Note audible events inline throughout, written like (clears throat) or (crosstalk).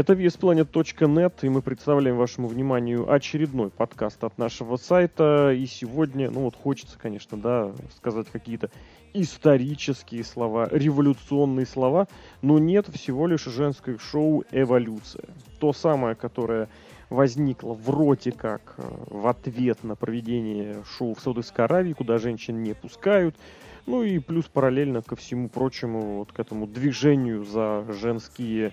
Это VSPlanet.net, и мы представляем вашему вниманию очередной подкаст от нашего сайта. И сегодня, ну вот хочется, конечно, да, сказать какие-то исторические слова, революционные слова, но нет, всего лишь женское шоу «Эволюция». То самое, которое возникло вроде как э, в ответ на проведение шоу в Саудовской Аравии, куда женщин не пускают, ну и плюс параллельно ко всему прочему, вот к этому движению за женские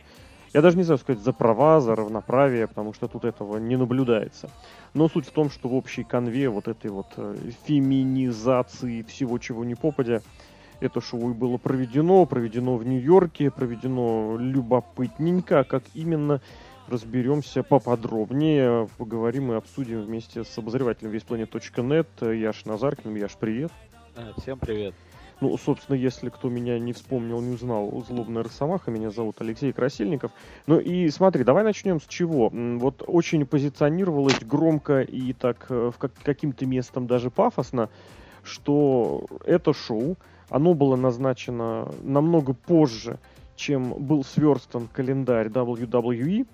я даже не знаю сказать за права, за равноправие, потому что тут этого не наблюдается. Но суть в том, что в общей конве вот этой вот э, феминизации всего, чего не попадя, это шоу и было проведено, проведено в Нью-Йорке, проведено любопытненько, как именно разберемся поподробнее, поговорим и обсудим вместе с обозревателем весьplanet.net Яш Назаркиным. Яш, привет. Всем привет. Ну, собственно, если кто меня не вспомнил, не узнал, злобная Росомаха, меня зовут Алексей Красильников. Ну и смотри, давай начнем с чего. Вот очень позиционировалось громко и так э, как, каким-то местом даже пафосно, что это шоу, оно было назначено намного позже, чем был сверстан календарь WWE,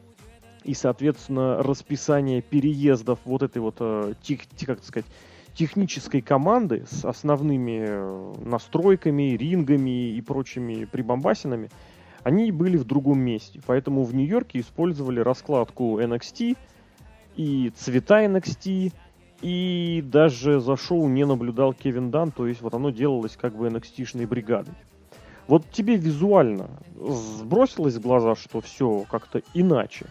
и, соответственно, расписание переездов вот этой вот, э, тих, как сказать, технической команды с основными э, настройками, рингами и прочими прибамбасинами, они были в другом месте. Поэтому в Нью-Йорке использовали раскладку NXT и цвета NXT, и даже за шоу не наблюдал Кевин Дан, то есть вот оно делалось как бы NXT-шной бригадой. Вот тебе визуально сбросилось в глаза, что все как-то иначе?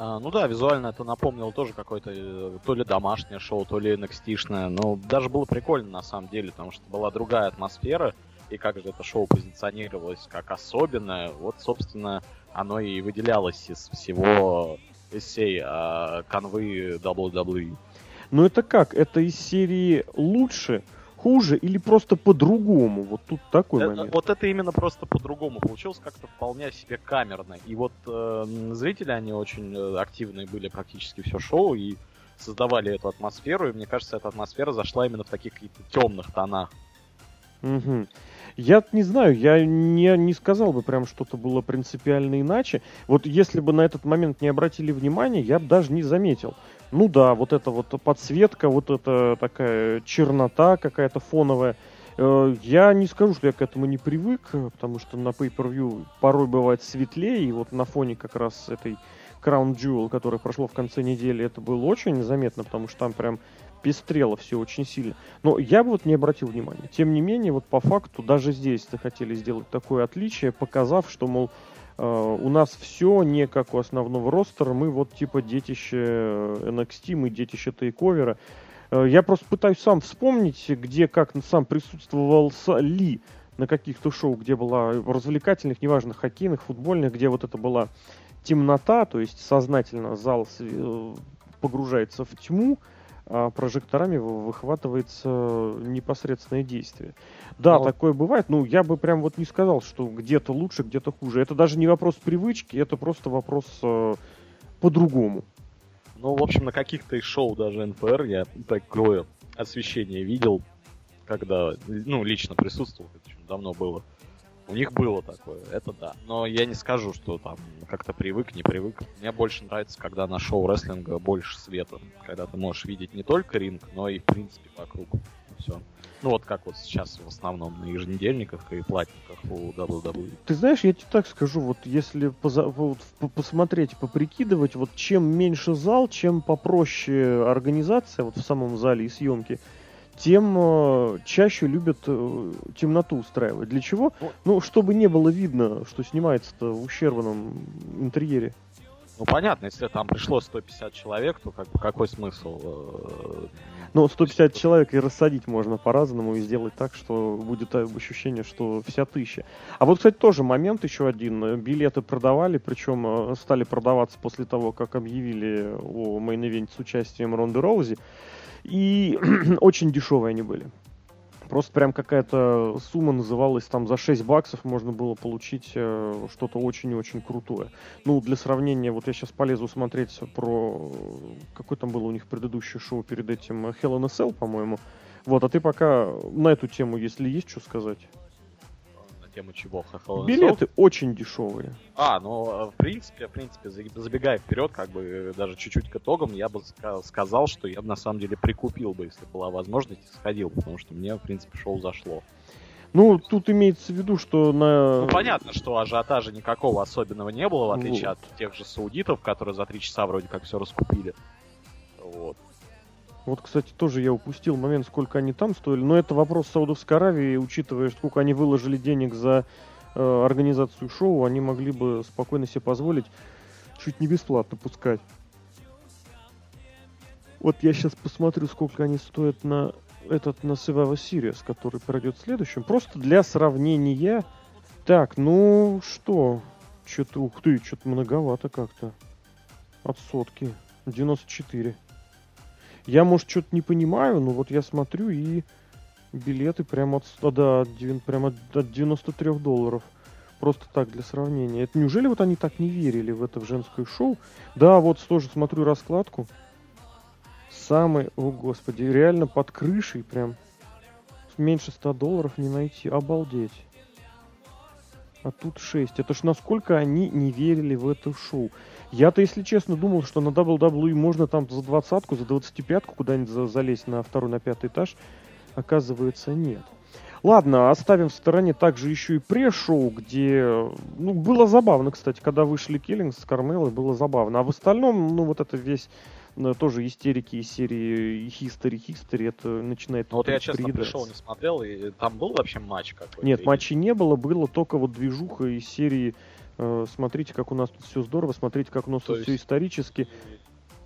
А, ну да, визуально это напомнило тоже какое-то э, то ли домашнее шоу, то ли nxt Но даже было прикольно на самом деле, потому что была другая атмосфера, и как же это шоу позиционировалось как особенное, вот, собственно, оно и выделялось из всего из всей а, конвы WWE. Ну это как? Это из серии лучше, хуже или просто по-другому? Вот тут такой это, момент. Вот это именно просто по-другому получилось как-то вполне себе камерно. И вот э, зрители, они очень э, активные были практически все шоу и создавали эту атмосферу. И мне кажется, эта атмосфера зашла именно в таких каких-то темных тонах. Угу. Я не знаю, я не, не сказал бы прям что-то было принципиально иначе. Вот если бы на этот момент не обратили внимания, я бы даже не заметил. Ну да, вот эта вот подсветка, вот эта такая чернота какая-то фоновая. Э, я не скажу, что я к этому не привык, потому что на Pay-Per-View порой бывает светлее, и вот на фоне как раз этой Crown Jewel, которая прошло в конце недели, это было очень заметно, потому что там прям пестрело все очень сильно. Но я бы вот не обратил внимания. Тем не менее, вот по факту даже здесь захотели сделать такое отличие, показав, что, мол, у нас все не как у основного ростера, мы вот типа детище NXT, мы детище тейковера. Uh, я просто пытаюсь сам вспомнить, где как сам присутствовал Ли на каких-то шоу, где была развлекательных, неважно, хоккейных, футбольных, где вот это была темнота, то есть сознательно зал э, погружается в тьму, а прожекторами выхватывается непосредственное действие. Да, Но... такое бывает. Ну, я бы прям вот не сказал, что где-то лучше, где-то хуже. Это даже не вопрос привычки, это просто вопрос э, по-другому. Ну, в общем, на каких-то из шоу даже НПР я такое освещение видел, когда, ну, лично присутствовал, это очень давно было. У них было такое, это да. Но я не скажу, что там как-то привык, не привык. Мне больше нравится, когда на шоу рестлинга больше света. Когда ты можешь видеть не только ринг, но и в принципе вокруг. Все. Ну вот как вот сейчас в основном на еженедельниках и платниках у WWE. Ты знаешь, я тебе так скажу, вот если поза, вот, посмотреть, поприкидывать, вот чем меньше зал, чем попроще организация вот в самом зале и съемки, тем э, чаще любят э, темноту устраивать. Для чего? Ну, чтобы не было видно, что снимается-то в ущербном интерьере. Ну, понятно, если там пришло 150 человек, то как, какой смысл? Э, ну, 150 человек и рассадить можно по-разному и сделать так, что будет ощущение, что вся тысяча. А вот, кстати, тоже момент еще один. Билеты продавали, причем стали продаваться после того, как объявили о мейн с участием Ронды Роузи. И (clears throat) очень дешевые они были. Просто прям какая-то сумма называлась там за 6 баксов можно было получить э, что-то очень-очень крутое. Ну, для сравнения, вот я сейчас полезу смотреть про... Какое там было у них предыдущее шоу перед этим? Hell in a Cell, по-моему. Вот, а ты пока на эту тему, если есть что сказать? Тему чего? Hell Билеты очень дешевые. А, ну, в принципе, в принципе, забегая вперед, как бы даже чуть-чуть к итогам, я бы сказал, что я бы на самом деле прикупил бы, если была возможность, сходил, потому что мне, в принципе, шоу зашло. Ну, тут имеется в виду, что на... Ну, понятно, что ажиотажа никакого особенного не было, в отличие вот. от тех же саудитов, которые за три часа вроде как все раскупили. Вот. Вот, кстати, тоже я упустил момент, сколько они там стоили. Но это вопрос Саудовской Аравии, учитывая, сколько они выложили денег за э, организацию шоу, они могли бы спокойно себе позволить чуть не бесплатно пускать. Вот я сейчас посмотрю, сколько они стоят на этот на Survivor Series, который пройдет следующим. Просто для сравнения. Так, ну что? Что-то, ух ты, что-то многовато как-то. От сотки. 94. Я, может, что-то не понимаю, но вот я смотрю и билеты прямо от, да, от, прямо от 93 долларов. Просто так, для сравнения. Это неужели вот они так не верили в это в женское шоу? Да, вот тоже смотрю раскладку. Самый, о господи, реально под крышей прям. Меньше 100 долларов не найти. Обалдеть. А тут 6. Это ж насколько они не верили в это шоу. Я-то, если честно, думал, что на WWE можно там за двадцатку, за двадцати пятку куда-нибудь за залезть на второй, на пятый этаж. Оказывается, нет. Ладно, оставим в стороне также еще и пресс-шоу, где, ну, было забавно, кстати, когда вышли Киллингс с Кармелой, было забавно. А в остальном, ну, вот это весь тоже истерики из серии History, History, это начинает... Ну, вот я, честно, пришел, не смотрел, и там был вообще матч какой-то? Нет, матчей не было, было только вот движуха из серии Э, смотрите, как у нас тут все здорово, смотрите, как у нас То тут все исторически.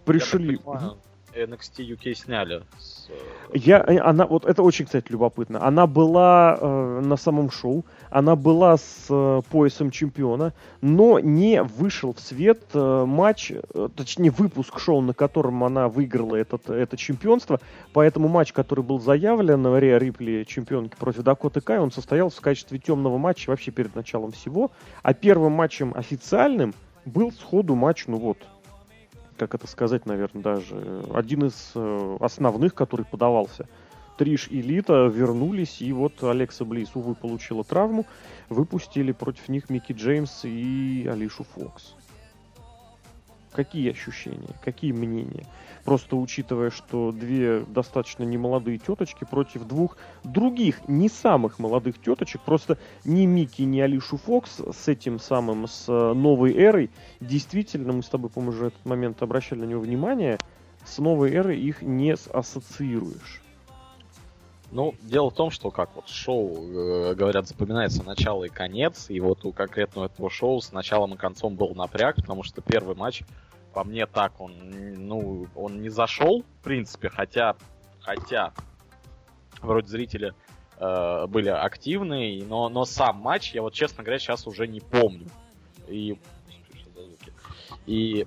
Пришли. Понимаю, NXT UK сняли. С... Э, я, э, она, вот это очень, кстати, любопытно. Она была э, на самом шоу, она была с э, поясом чемпиона, но не вышел в свет э, матч, э, точнее выпуск шоу, на котором она выиграла этот, это чемпионство. Поэтому матч, который был заявлен, Риа Рипли, чемпионки против Дакоты Кай, он состоялся в качестве темного матча вообще перед началом всего. А первым матчем официальным был сходу матч, ну вот, как это сказать, наверное, даже один из э, основных, который подавался. Триш и Лита вернулись, и вот Алекса Близ, увы, получила травму. Выпустили против них Микки Джеймс и Алишу Фокс. Какие ощущения, какие мнения? Просто учитывая, что две достаточно немолодые теточки против двух других не самых молодых теточек, просто ни Микки, ни Алишу Фокс с этим самым, с э, новой эрой, действительно, мы с тобой, по-моему, уже этот момент обращали на него внимание, с новой эрой их не ассоциируешь. Ну, дело в том, что как вот шоу, э, говорят, запоминается начало и конец, и вот у конкретного этого шоу с началом и концом был напряг, потому что первый матч по мне так он, ну, он не зашел, в принципе, хотя, хотя, вроде зрители э, были активные, но, но сам матч, я вот, честно говоря, сейчас уже не помню. И, и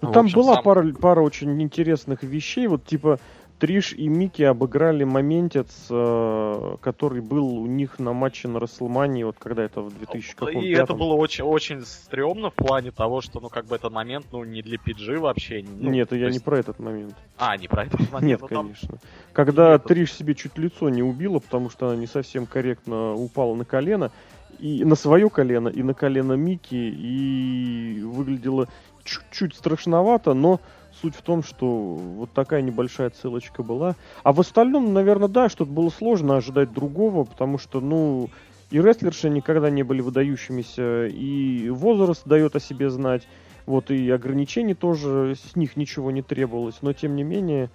ну, там общем, была сам... пара, пара очень интересных вещей, вот типа Триш и Микки обыграли моментец, э, который был у них на матче на Расселмании, вот когда это в 2000 каком И это было очень, очень стрёмно в плане того, что, ну, как бы этот момент, ну, не для PG вообще. Ну, Нет, я есть... не про этот момент. А, не про этот момент? Нет, ну, конечно. Там... Когда Нет, Триш себе чуть лицо не убила, потому что она не совсем корректно упала на колено, и на свое колено, и на колено Микки, и выглядело чуть-чуть страшновато, но суть в том, что вот такая небольшая ссылочка была. А в остальном, наверное, да, что-то было сложно ожидать другого, потому что, ну, и рестлерши никогда не были выдающимися, и возраст дает о себе знать, вот, и ограничений тоже с них ничего не требовалось, но тем не менее,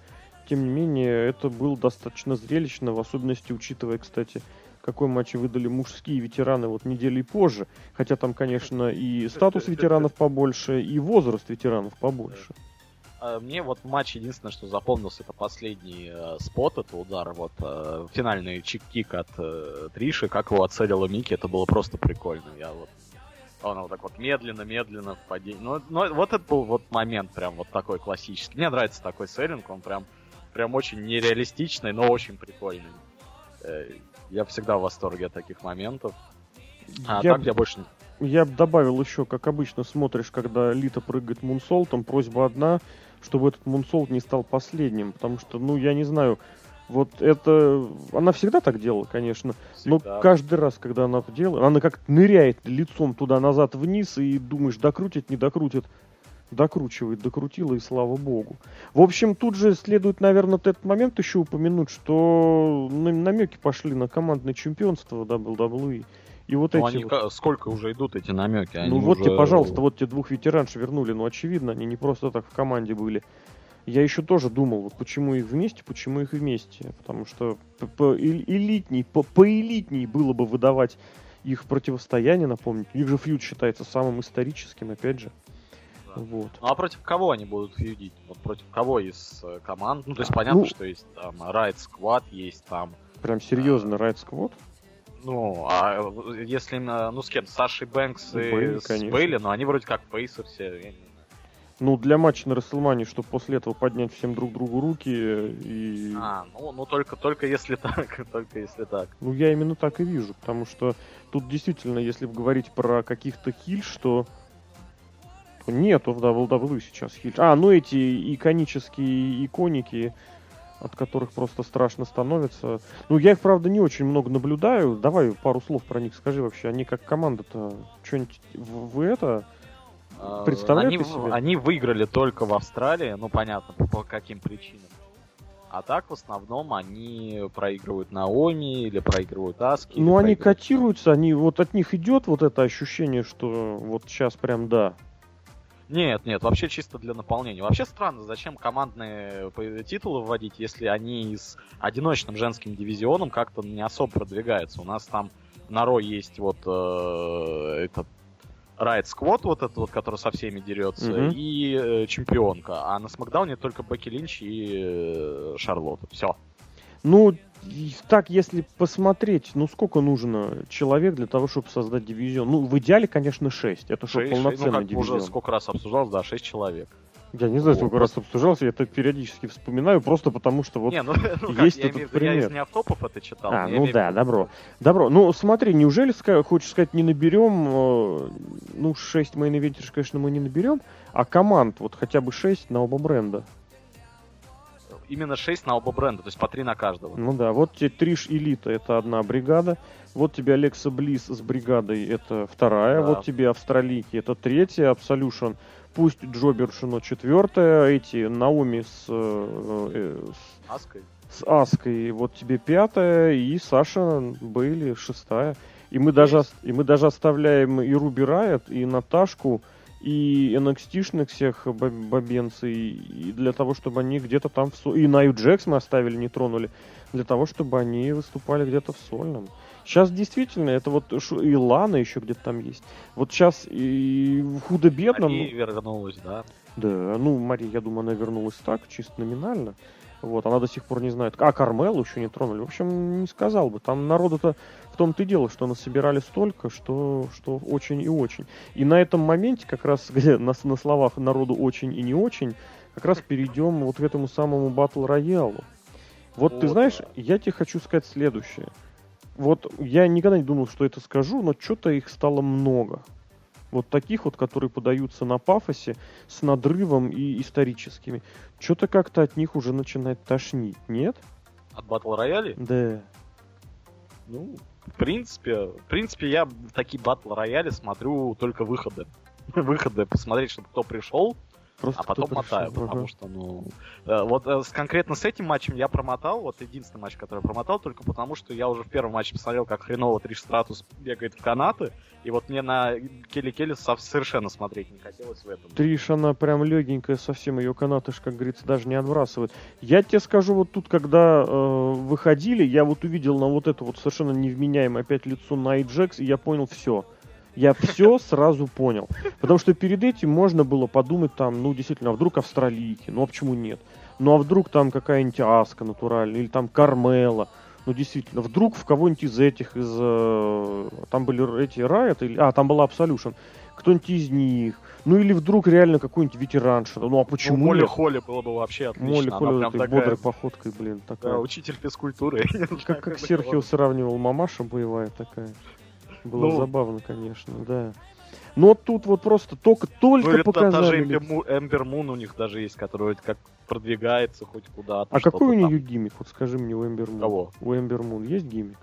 тем не менее, это было достаточно зрелищно, в особенности учитывая, кстати, какой матч выдали мужские ветераны вот недели позже. Хотя там, конечно, и статус ветеранов побольше, и возраст ветеранов побольше. А, мне вот матч единственное, что запомнился, это последний э, спот, это удар, вот э, финальный чик-кик от э, Триши, как его отцелила Мики, это было просто прикольно. Я вот он вот так вот медленно-медленно в падении. Ну, ну, вот это был вот момент прям вот такой классический. Мне нравится такой селлинг, он прям, прям очень нереалистичный, но очень прикольный. Э, я всегда в восторге от таких моментов. А я... так я больше я бы добавил еще, как обычно смотришь, когда Лита прыгает мунсолтом, просьба одна, чтобы этот мунсолт не стал последним, потому что, ну, я не знаю, Вот это... Она всегда так делала, конечно. Всегда. Но каждый раз, когда она делает, она как ныряет лицом туда-назад вниз и думаешь, докрутит, не докрутит. Докручивает, докрутила, и слава богу. В общем, тут же следует, наверное, этот момент еще упомянуть, что намеки пошли на командное чемпионство WWE. И вот Ну, эти они вот- сколько уже идут эти намеки? ну Они вот тебе, уже- пожалуйста, вот те двух ветеранш вернули. Ну, очевидно, они не просто так в команде были. Я еще тоже думал, вот почему их вместе, почему их вместе. Потому что по элитней, по- поэлитней было бы выдавать их противостояние, напомнить. Их же фьюд считается самым историческим, опять же. Да. Вот. Ну а против кого они будут фьюдить? Вот против кого из э, команд? Ну, то есть понятно, Ну- что есть там Riot Squad, есть там Прям серьезно, Райт Сквот. Ну, а э, если именно, ну с кем? С Сашей Бэнкс и Бейли, с конечно. Бейли, но они вроде как пейсы все, я не знаю. Ну, для матча на Расселмане, чтобы после этого поднять всем друг другу руки и... А, ну, ну только, только если (laughs) так, только если так. Ну, я именно так и вижу, потому что тут действительно, если говорить про каких-то хиль, что то нету в WWE сейчас хиль. А, ну эти иконические иконики, от которых просто страшно становится. Ну, я их, правда, не очень много наблюдаю. Давай пару слов про них скажи вообще. Они как команда-то что-нибудь вы это... А, Представляют они, себе? они выиграли только в Австралии, ну понятно, по, каким причинам. А так, в основном, они проигрывают Наоми или проигрывают Аски. Ну, они проигрывают- котируются, они вот от них идет вот это ощущение, что вот сейчас прям да. Нет, нет, вообще чисто для наполнения. Вообще странно, зачем командные п- титулы вводить, если они с одиночным женским дивизионом как-то не особо продвигаются. У нас там на Ро есть вот э, этот Райт Сквот, вот этот вот, который со всеми дерется, Мгм. и э, чемпионка. А на Смакдауне только Бекки Линч и э, Шарлотта. Все. Ну, так, если посмотреть, ну сколько нужно человек для того, чтобы создать дивизион? Ну, в идеале, конечно, 6. Это чтобы ну, полноценный как дивизион. уже сколько раз обсуждалось, да, 6 человек. Я не знаю, Вот. сколько раз обсуждался, я это периодически вспоминаю, просто потому что вот... не, ну, (laughs) ну есть как, я этот я пример. из неавтопов это читал. А, я ну да, добро. Добро. Ну, смотри, неужели, хочешь сказать, не наберем... э, Ну, 6 main eventer ш, конечно, мы не наберем, а команд вот хотя бы 6 на оба бренда. Именно 6 на оба бренда, то есть по 3 на каждого. Ну да, вот тебе Триш Элита, это одна бригада. Вот тебе Алекса Близ с бригадой, это вторая. Да. Вот тебе Австралийки, это третья. Absolution, пусть Джобершино четвертая. Эти Наоми с, э, э, Аской. с, с Аской, вот тебе пятая. И Саша Бейли шестая. И мы, даже, и мы даже оставляем и Руби Райот, и Наташку, и NXT-шных всех бобенцы, и, для того, чтобы они где-то там... В со- И Наю Джекс мы оставили, не тронули, для того, чтобы они выступали где-то в сольном. Сейчас действительно, это вот шу- и Лана еще где-то там есть. Вот сейчас и худо-бедно... ну, Мария вернулась, да. да, ну, Мария, я думаю, она вернулась так, чисто номинально. Вот, она до сих пор не знает. А, Кармелу еще не тронули. В общем, не сказал бы. Там народу-то в том-то и дело, что насобирали столько, что, что очень и очень. И на этом моменте, как раз (laughs) где на, на словах народу очень и не очень, как раз перейдем вот к этому самому батл роялу. Вот ты Вот, знаешь, да. я тебе хочу сказать следующее. Вот я никогда не думал, что это скажу, но что-то их стало много. Вот таких вот, которые подаются на пафосе, с надрывом и историческими. Что-то как-то от них уже начинает тошнить, нет? От батл рояли. Да. Ну, в принципе, в принципе, я такие батл рояли смотрю только выходы. (laughs) Выходы, посмотреть, чтобы кто пришел, Просто а потом мотаю, ага. потому что, ну... э, Вот э, конкретно с этим матчем я промотал, вот единственный матч, который я промотал, только потому что я уже в первом матче посмотрел, как хреново Триш Стратус бегает в канаты, и вот мне на Келли Келли со- совершенно смотреть не хотелось в этом. Триш, она прям легенькая, совсем ее канаты, ж, как говорится, даже не отбрасывает. Я тебе скажу, вот тут, когда э, выходили, я вот увидел на вот это вот совершенно невменяемое опять лицо Найт Джекс, и я понял все. Я все сразу понял. Потому что перед этим можно было подумать там, ну, действительно, а вдруг австралийки, ну, а почему нет? Ну, а вдруг там какая-нибудь Аска натуральная, или там Кармела. Ну, действительно, вдруг в кого-нибудь из этих, из... э, там были эти Riot, или... А, там была Absolution. Кто-нибудь из них. Ну, или вдруг реально какой-нибудь ветеранша. Ну, а почему Ну, Молли нет? Холли было бы вообще отлично. Молли Холли прям этой такая, бодрой походкой, блин, такая. да, учитель физкультуры. (laughs) Как, как Серхио сравнивал мамаша боевая такая. Было Ну. забавно, конечно, да. Но тут вот просто только, только ну, показали. Даже Эмбер Мун у них даже есть, который как продвигается хоть куда-то. А какой у нее гиммик? Вот скажи мне у Эмбер Мун. Кого? У Эмбер Мун есть гиммик?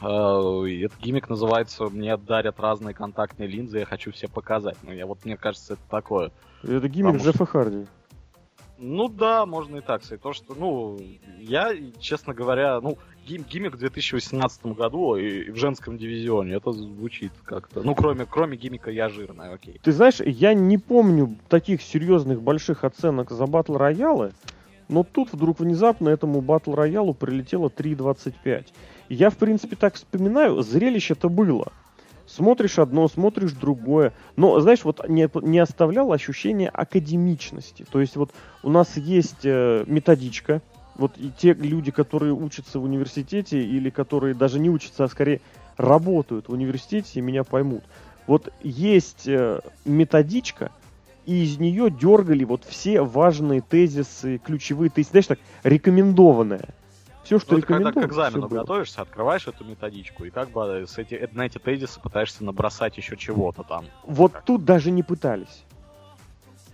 Uh, этот гиммик называется «Мне дарят разные контактные линзы, я хочу все показать». Ну, я вот, мне кажется, это такое. Это гиммик Потому Джеффа что... Харди. Ну да, можно и так сказать. То, что, ну, я, честно говоря, ну, гим гиммик в 2018 году и в женском дивизионе, это звучит как-то. Ну, кроме, кроме гиммика «Я жирная», окей. Ты знаешь, я не помню таких серьезных больших оценок за батл роялы, но тут вдруг внезапно этому батл роялу прилетело 3.25. Я, в принципе, так вспоминаю, зрелище-то было смотришь одно, смотришь другое. Но, знаешь, вот не, не оставляло ощущение академичности. То есть вот у нас есть э, методичка, вот и те люди, которые учатся в университете или которые даже не учатся, а скорее работают в университете, меня поймут. Вот есть э, методичка, и из нее дергали вот все важные тезисы, ключевые тезисы, знаешь, так, рекомендованное. Все, что ну, когда к экзамену готовишься, открываешь эту методичку и как бы с эти, на эти тезисы пытаешься набросать еще чего-то там. Вот как тут даже не пытались.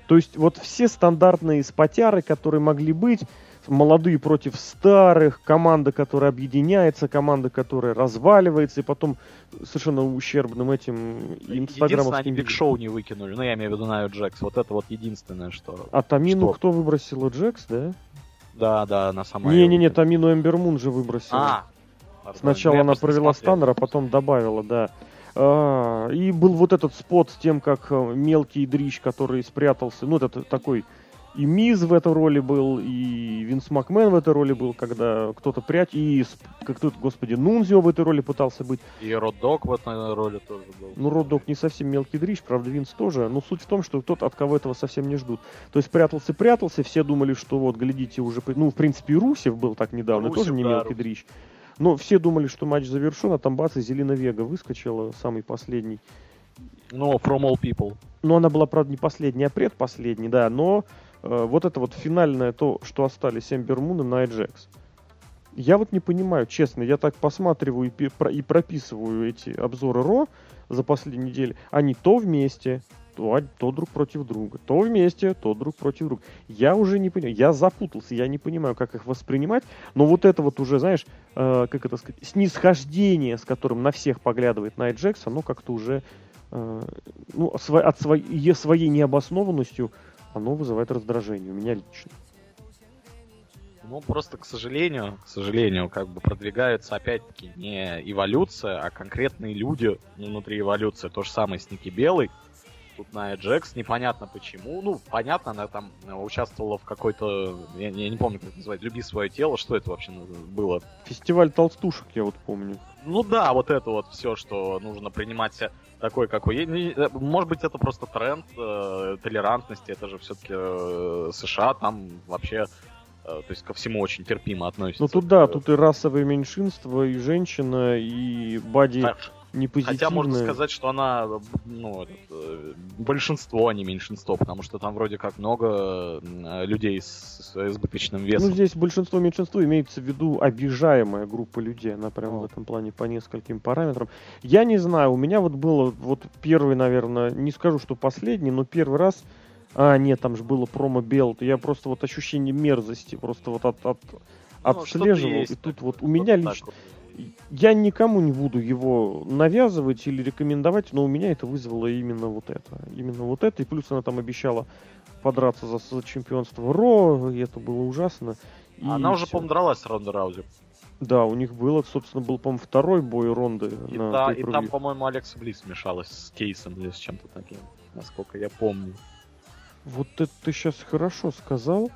То есть вот все стандартные спотяры, которые могли быть, молодые против старых, команда, которая объединяется, команда, которая разваливается, и потом совершенно ущербным этим инстаграмовским... Они Биг Шоу не выкинули, ну, я имею в виду Наю Джекс, вот это вот единственное, что... А Тамину что... кто выбросил? Джекс, да? Да, да, на самом Не-не-не, Тамину Эмбермун же выбросила. А, Сначала она провела станнер, а потом добавила, да. А, и был вот этот спот с тем, как э, мелкий дрищ, который спрятался, ну, это такой и Миз в этой роли был, и Винс Макмен в этой роли был, когда кто-то прячет, и как тут, господи, Нунзио в этой роли пытался быть. И Роддог в этой роли тоже был. Ну, Роддог не совсем мелкий дрищ, правда, Винс тоже, но суть в том, что тот, от кого этого совсем не ждут. То есть прятался-прятался, все думали, что вот, глядите, уже... Ну, в принципе, и Русев был так недавно, Русев, тоже не да, мелкий Русев. дрищ. Но все думали, что матч завершен, а там бац, и Зелина Вега выскочила, самый последний. Ну, no, from all people. Ну, она была, правда, не последняя, а предпоследний, да, но вот это вот финальное то, что остались Эмбер Мун и Найт Джекс. Я вот не понимаю, честно, я так посматриваю и, и прописываю эти обзоры Ро за последние недели. Они то вместе, то, то друг против друга, то вместе, то друг против друга. Я уже не понимаю, я запутался, я не понимаю, как их воспринимать, но вот это вот уже, знаешь, э, как это сказать, снисхождение, с которым на всех поглядывает Найт Джекс, оно как-то уже э, ну, от своей, своей необоснованностью оно вызывает раздражение, у меня лично. Ну, просто, к сожалению, к сожалению, как бы продвигаются, опять-таки, не эволюция, а конкретные люди внутри эволюции. То же самое с Ники Белой. Тут на Джекс, непонятно почему. Ну, понятно, она там участвовала в какой-то, я, я не помню, как это называется, «Люби свое тело». Что это вообще было? Фестиваль толстушек, я вот помню. Ну да, вот это вот все, что нужно принимать такой, какой есть. Э, может быть, это просто тренд э, толерантности, это же все-таки э, США, там вообще э, то есть ко всему очень терпимо относятся. Ну тут да, тут и расовое меньшинство, и женщина, и бади не позитивная. Хотя можно сказать, что она ну, этот, э, большинство, а не меньшинство, потому что там вроде как много людей с, с избыточным весом. Ну здесь большинство меньшинство имеется в виду обижаемая группа людей, она прям в этом плане по нескольким параметрам. Я не знаю, у меня вот было вот первый, наверное, не скажу, что последний, но первый раз а, нет, там же было промо Белт. Я просто вот ощущение мерзости просто вот от, от, ну, отслеживал. И тут вот у меня лично... Вот я никому не буду его навязывать или рекомендовать, но у меня это вызвало именно вот это. Именно вот это. И плюс она там обещала подраться за, за чемпионство Ро, и это было ужасно. И она уже, по-моему, дралась с Ронда Раузи. Да, у них было, собственно, был, по-моему, второй бой Ронды. И, на да, и там, по-моему, Алекс Близ смешалась с Кейсом или с чем-то таким, насколько я помню. Вот это ты сейчас хорошо сказал.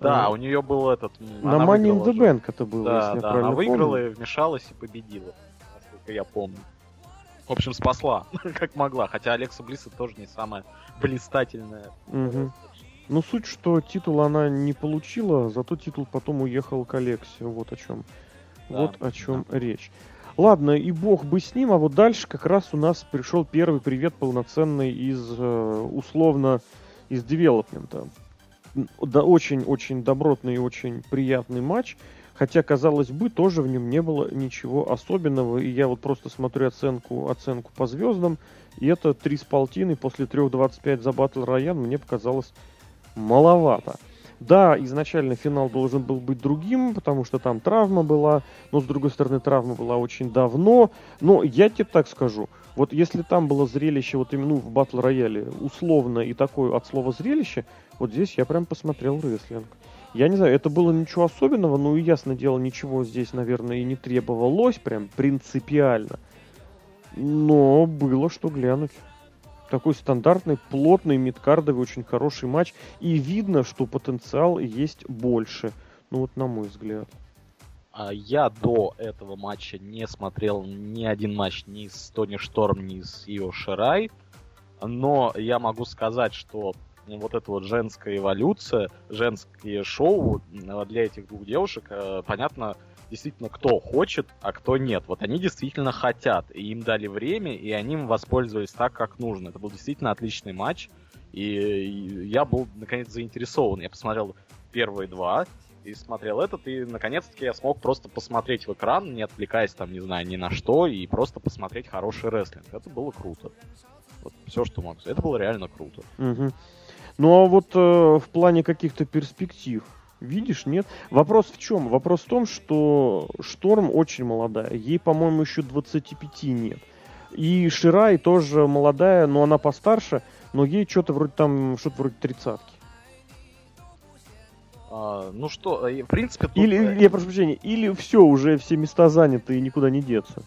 Да, у нее был этот... На Money in the Bank это было, да, если да, я она выиграла помню. и вмешалась и победила, насколько я помню. В общем, спасла, (laughs) как могла. Хотя Алекса Блисса тоже не самая блистательная. Угу. Ну, суть, что титул она не получила, зато титул потом уехал к Алексе. Вот о чем. Да, вот о чем да. речь. Ладно, и бог бы с ним, а вот дальше как раз у нас пришел первый привет полноценный из, э, условно, из девелопмента да, очень-очень добротный и очень приятный матч. Хотя, казалось бы, тоже в нем не было ничего особенного. И я вот просто смотрю оценку, оценку по звездам. И это 3 с полтиной после 3.25 за Battle Royale мне показалось маловато. Да, изначально финал должен был быть другим, потому что там травма была, но с другой стороны травма была очень давно. Но я тебе так скажу, вот если там было зрелище вот именно ну, в батл рояле условно и такое от слова зрелище, вот здесь я прям посмотрел рестлинг. Я не знаю, это было ничего особенного, ну и ясно дело, ничего здесь, наверное, и не требовалось прям принципиально. Но было что глянуть. Такой стандартный, плотный, мидкардовый, очень хороший матч. И видно, что потенциал есть больше. Ну вот на мой взгляд. А я до этого матча не смотрел ни один матч ни с Тони Шторм, ни с Ио Ширай. Но я могу сказать, что вот эта вот женская эволюция, женские шоу для этих двух девушек, э, понятно, действительно, кто хочет, а кто нет. Вот они действительно хотят, и им дали время, и они им воспользовались так, как нужно. Это был действительно отличный матч, и я был, наконец, заинтересован. Я посмотрел первые два, и смотрел этот, и наконец-таки я смог просто посмотреть в экран, не отвлекаясь там, не знаю, ни на что, и просто посмотреть хороший рестлинг. Это было круто. Вот все, что мог. Это было реально круто. Угу. Ну а вот э, в плане каких-то перспектив, видишь, нет? Вопрос в чем? Вопрос в том, что Шторм очень молодая. Ей, по-моему, еще 25 нет. И Ширай тоже молодая, но она постарше, но ей что-то вроде там, что-то вроде тридцатки. А, ну что, э, в принципе... Тут... Или, э, я прошу прощения, или все, уже все места заняты и никуда не деться.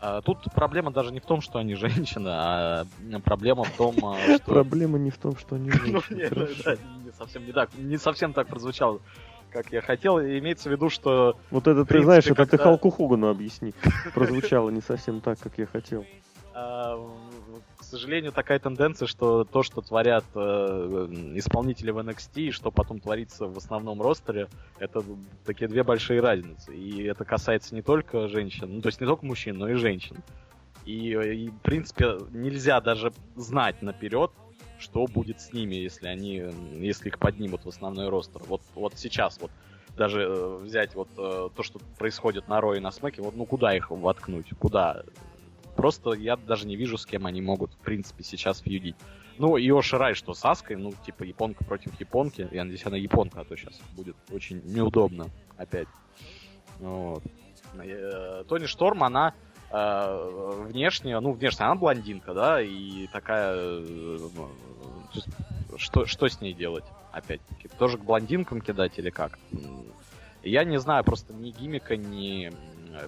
А, тут проблема даже не в том, что они (laughs) женщины, а проблема в том, а, (laughs) что... Проблема не в том, что они (laughs) женщины. Ну, не совсем не так, не совсем так прозвучало, как я хотел. Имеется в виду, что... Вот это ты знаешь, это ты Халку Хугану объясни. Прозвучало не совсем так, как я хотел сожалению, такая тенденция, что то, что творят э, исполнители в NXT, и что потом творится в основном ростере, это такие две большие разницы. И это касается не только женщин, ну, то есть не только мужчин, но и женщин. И, и в принципе, нельзя даже знать наперед, что будет с ними, если они, если их поднимут в основной ростер. Вот, вот сейчас вот даже э, взять вот э, то, что происходит на Рое и на Смеке, вот ну куда их воткнуть, куда Просто я даже не вижу, с кем они могут, в принципе, сейчас фьюдить. Ну, и Оширай, что с Аской, ну, типа, японка против японки. Я надеюсь, она японка, а то сейчас будет очень неудобно опять. Вот. Э, Тони Шторм, она э, внешне, ну, внешне она блондинка, да, и такая... Э, что, что с ней делать, опять-таки? Тоже к блондинкам кидать или как? Я не знаю, просто ни гимика, ни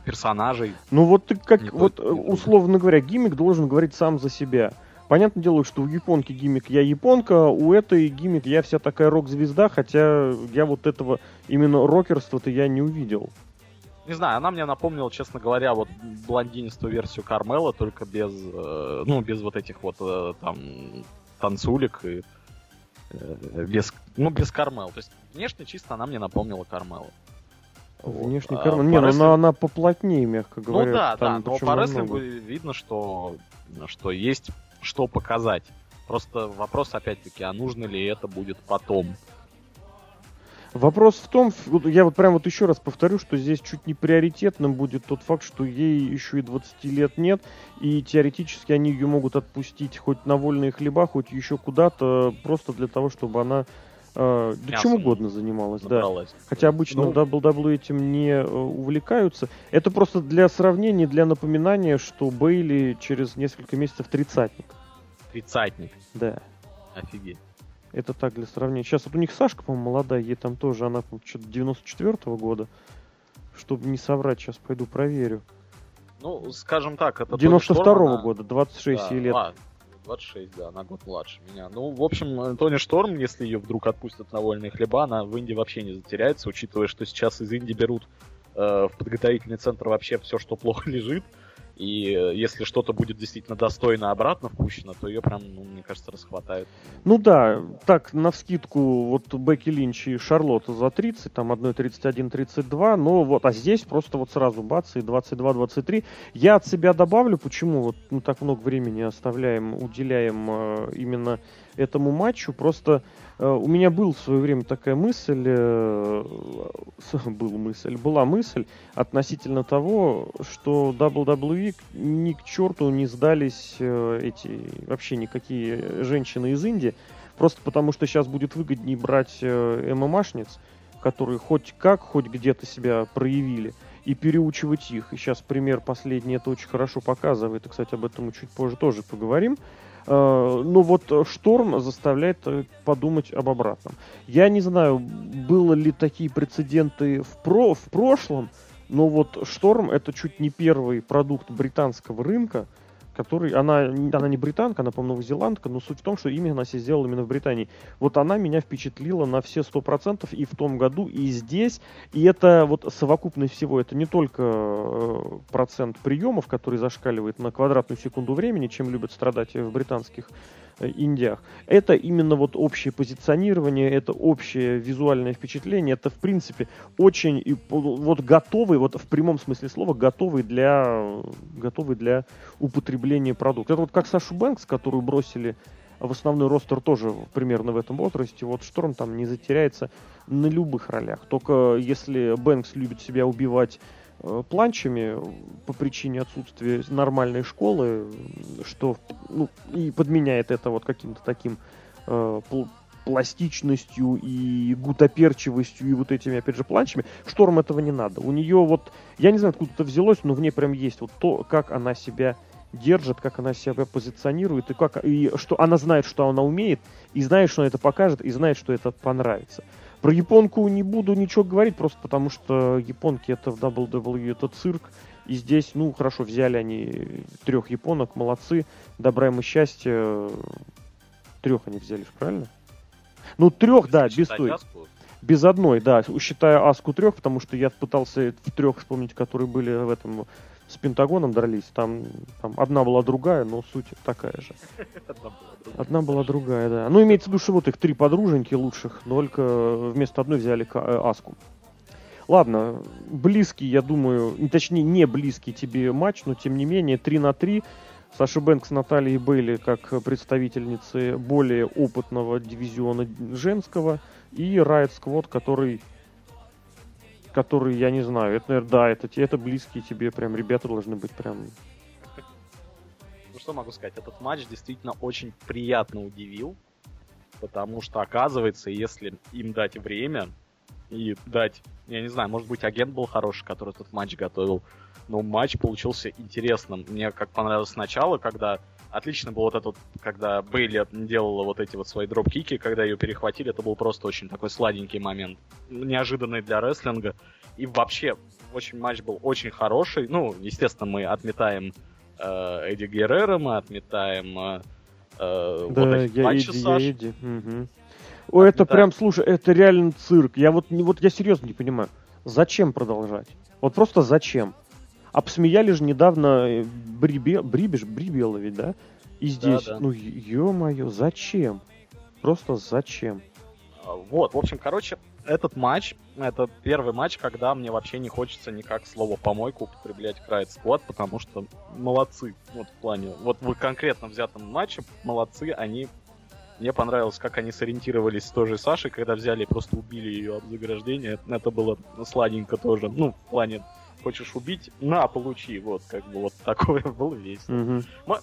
персонажей. Ну вот ты как, вот э, условно говоря, гимик должен говорить сам за себя. Понятное дело, что у японки гимик я японка, у этой гимик я вся такая рок-звезда, хотя я вот этого именно рокерства-то я не увидел. Не знаю, она мне напомнила, честно говоря, вот блондинистую версию Кармела, только без, э, ну, без вот этих вот э, там танцулик и без, ну, без Кармел. То есть внешне чисто она мне напомнила Кармела. Внешний вот. карман. А, не, ну она, она поплотнее, мягко ну говоря. Ну да, да, но по рестлингу видно, что, что есть что показать. Просто вопрос, опять-таки, а нужно ли это будет потом? Вопрос в том, я вот прям вот еще раз повторю, что здесь чуть не приоритетным будет тот факт, что ей еще и 20 лет нет, и теоретически они ее могут отпустить хоть на вольные хлеба, хоть еще куда-то, просто для того, чтобы она э, да чем угодно занималась, набралась. да. Хотя обычно ну, WWE этим не э, увлекаются. Это просто для сравнения, для напоминания, что Бейли через несколько месяцев тридцатник. Тридцатник? Да. Офигеть. Это так для сравнения. Сейчас вот у них Сашка, по-моему, молодая, ей там тоже, она что-то 94-го года. Чтобы не соврать, сейчас пойду проверю. Ну, скажем так, это 92-го года, 26 да, лет. А, 26, да, она год младше меня. Ну, в общем, Тони Шторм, если ее вдруг отпустят на вольные хлеба, она в Индии вообще не затеряется, учитывая, что сейчас из Индии берут э, в подготовительный центр вообще все, что плохо лежит. И э, если что-то будет действительно достойно обратно впущено, то ее прям, ну, мне кажется, расхватает. Ну да, так, на вскидку, вот Бекки Линч и Шарлотта за 30, там одной 31-32, но вот, а здесь просто вот сразу бац, и 22-23. Я от себя добавлю, почему вот мы так много времени оставляем, уделяем э, именно этому матчу. Просто э, у меня был в свое время такая мысль, э, (laughs) был мысль, была мысль относительно того, что WWE ни к черту не сдались э, эти вообще никакие женщины из Индии, просто потому что сейчас будет выгоднее брать э, ММАшниц, которые хоть как, хоть где-то себя проявили, и переучивать их. И сейчас пример последний это очень хорошо показывает, и, кстати, об этом мы чуть позже тоже поговорим. Э, но вот шторм заставляет э, подумать об обратном. Я не знаю, было ли такие прецеденты в, про, в прошлом, но вот шторм это чуть не первый продукт британского рынка, который, она, она не британка, она, по-моему, новозеландка, но суть в том, что имя она себе сделала именно в Британии. Вот она меня впечатлила на все сто процентов и в том году, и здесь. И это вот совокупность всего, это не только э, процент приемов, который зашкаливает на квадратную секунду времени, чем любят страдать в британских Индиях. Это именно вот общее позиционирование, это общее визуальное впечатление, это в принципе очень и вот готовый, вот в прямом смысле слова, готовый для, готовый для употребления продукт. Это вот как Сашу Бэнкс, которую бросили в основной ростер тоже примерно в этом возрасте. Вот Шторм там не затеряется на любых ролях. Только если Бэнкс любит себя убивать Э, планчами по причине отсутствия нормальной школы, что ну, и подменяет это вот каким-то таким э, пластичностью и гутоперчивостью и вот этими, опять же, планчами. Шторм этого не надо. У нее вот, я не знаю, откуда это взялось, но в ней прям есть вот то, как она себя держит, как она себя позиционирует, и как и что она знает, что она умеет, и знает, что она это покажет, и знает, что это понравится. Про японку не буду ничего говорить, просто потому что японки это в WWE это цирк. И здесь, ну, хорошо, взяли они трех японок, молодцы. Добра им и счастья. Трех они взяли, правильно? Ну, трех, да, без той. Без одной, да, считая Аску трех, потому что я пытался в трех вспомнить, которые были в этом с Пентагоном дрались. Там, там одна была другая, но суть такая же. Одна была другая, да. Ну, имеется в виду, что вот их три подруженьки лучших, только вместо одной взяли э, Аску. Ладно, близкий, я думаю, точнее, не близкий тебе матч, но тем не менее, 3 на 3. Саша Бэнкс, Наталья Бейли как представительницы более опытного дивизиона женского и Райт Сквот, который который, я не знаю, это, наверное, да, это, это близкие тебе прям ребята должны быть прям... Ну что могу сказать, этот матч действительно очень приятно удивил, потому что, оказывается, если им дать время и дать, я не знаю, может быть, агент был хороший, который этот матч готовил, но матч получился интересным. Мне как понравилось сначала, когда отлично было вот это вот, когда Бейли делала вот эти вот свои дроп-кики, когда ее перехватили, это был просто очень такой сладенький момент. Неожиданный для рестлинга. И вообще, очень матч был очень хороший. Ну, естественно, мы отметаем э, Эдди Геррера, мы отметаем э, э да, вот эти я матчи Эдди, Саш. Я Эдди. Угу. О, это прям, слушай, это реально цирк. Я вот, вот я серьезно не понимаю. Зачем продолжать? Вот просто зачем? Обсмеяли же недавно э, Брибе, Брибиш, Брибела ведь, да? И здесь, да, да. ну, ё-моё, зачем? Просто зачем? А, вот, в общем, короче, этот матч, это первый матч, когда мне вообще не хочется никак слово помойку употреблять Крайт Сквад, потому что молодцы, вот в плане, вот в конкретно взятом матче молодцы, они мне понравилось, как они сориентировались с той же Сашей, когда взяли и просто убили ее от заграждения. Это было сладенько тоже. Ну, в плане хочешь убить, на, получи. Вот, как бы вот такое (laughs) было весело. Угу.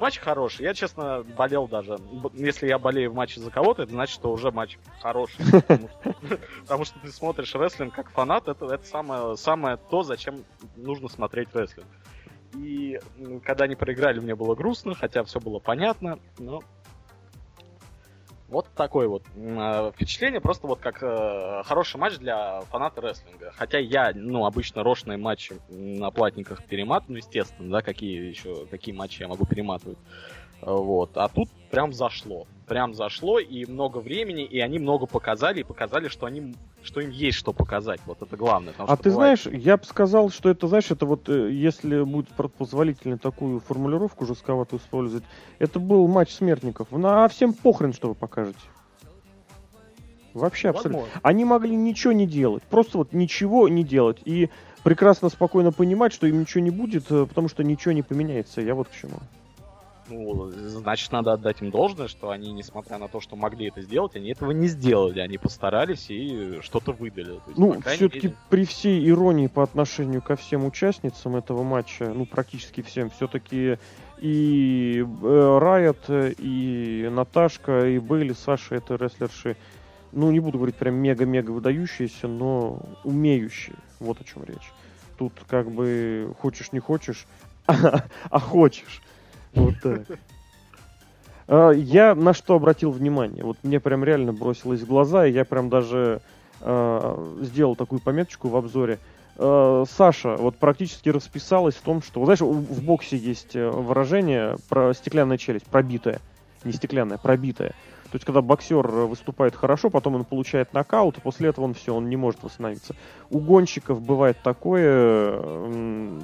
Матч хороший. Я, честно, болел даже. Если я болею в матче за кого-то, это значит, что уже матч хороший. (laughs) (laughs) Потому что, ты смотришь рестлинг как фанат, это, самое то, зачем нужно смотреть рестлинг. И когда они проиграли, мне было грустно, хотя все было понятно, но вот такое вот э, впечатление, просто вот как э, хороший матч для фаната рестлинга. Хотя я, ну, обычно рошные матчи на платниках перематываю, ну, естественно, да, какие еще, какие матчи я могу перематывать. Вот. А тут прям зашло. Прям зашло, и много времени, и они много показали, и показали, что, они, что им есть что показать. Вот это главное. А ты бывает... знаешь, я бы сказал, что это, знаешь, это вот, э, если будет позволительно такую формулировку жестковатую использовать, это был матч смертников. А всем похрен, что вы покажете. Вообще абсолютно. Возможно. Они могли ничего не делать. Просто вот ничего не делать. И прекрасно, спокойно понимать, что им ничего не будет, э, потому что ничего не поменяется. Я вот к чему. Ну, значит, надо отдать им должное, что они, несмотря на то, что могли это сделать, они этого не сделали. Они постарались и что-то выдали. есть, ну, все-таки мере... при всей иронии по отношению ко всем участницам этого матча, ну, практически всем, все-таки и э, Райот, и Наташка, и Бейли, Саша, это рестлерши, ну, не буду говорить прям мега-мега выдающиеся, но умеющие. Вот о чем речь. Тут как бы хочешь не хочешь, (laughs) а хочешь. Вот так. А, я на что обратил внимание? Вот мне прям реально бросилось в глаза, и я прям даже э, сделал такую пометочку в обзоре. Э, Саша вот практически расписалась в том, что, знаешь, в боксе есть э, выражение про стеклянная челюсть, пробитая. Не стеклянная, пробитая. То есть, когда боксер выступает хорошо, потом он получает нокаут, и после этого он все, он не может восстановиться. У гонщиков бывает такое,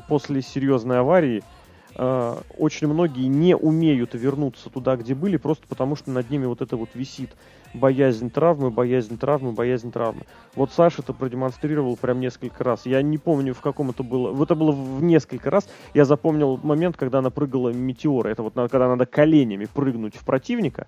после серьезной аварии, э, очень многие не умеют вернуться туда, где были, просто потому что над ними вот это вот висит боязнь травмы, боязнь травмы, боязнь травмы. Вот Саша это продемонстрировал прям несколько раз. Я не помню, в каком это было. Это было в несколько раз. Я запомнил момент, когда она прыгала метеора. Это вот когда надо коленями прыгнуть в противника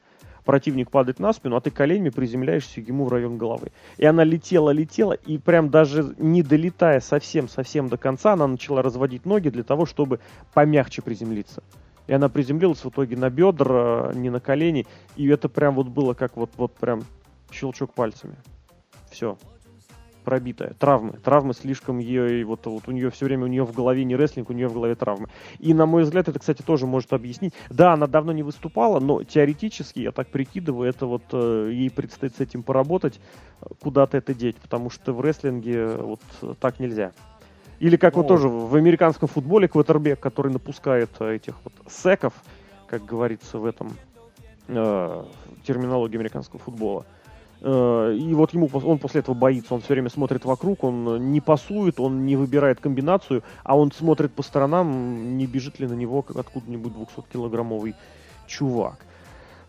противник падает на спину, а ты коленями приземляешься ему в район головы. И она летела, летела, и прям даже не долетая совсем-совсем до конца, она начала разводить ноги для того, чтобы помягче приземлиться. И она приземлилась в итоге на бедра, не на колени. И это прям вот было как вот, вот прям щелчок пальцами. Все пробитая. Травмы. Травмы слишком ее, вот, вот у нее все время, у нее в голове не рестлинг, у нее в голове травмы. И, на мой взгляд, это, кстати, тоже может объяснить. Да, она давно не выступала, но теоретически, я так прикидываю, это вот э, ей предстоит с этим поработать, куда-то это деть, потому что в рестлинге вот так нельзя. Или как ну, вот тоже в американском футболе квотербек, который напускает э, этих вот секов, как говорится в этом э, терминологии американского футбола. Э, и вот ему он после этого боится, он все время смотрит вокруг, он не пасует, он не выбирает комбинацию, а он смотрит по сторонам, не бежит ли на него откуда-нибудь 200-килограммовый чувак.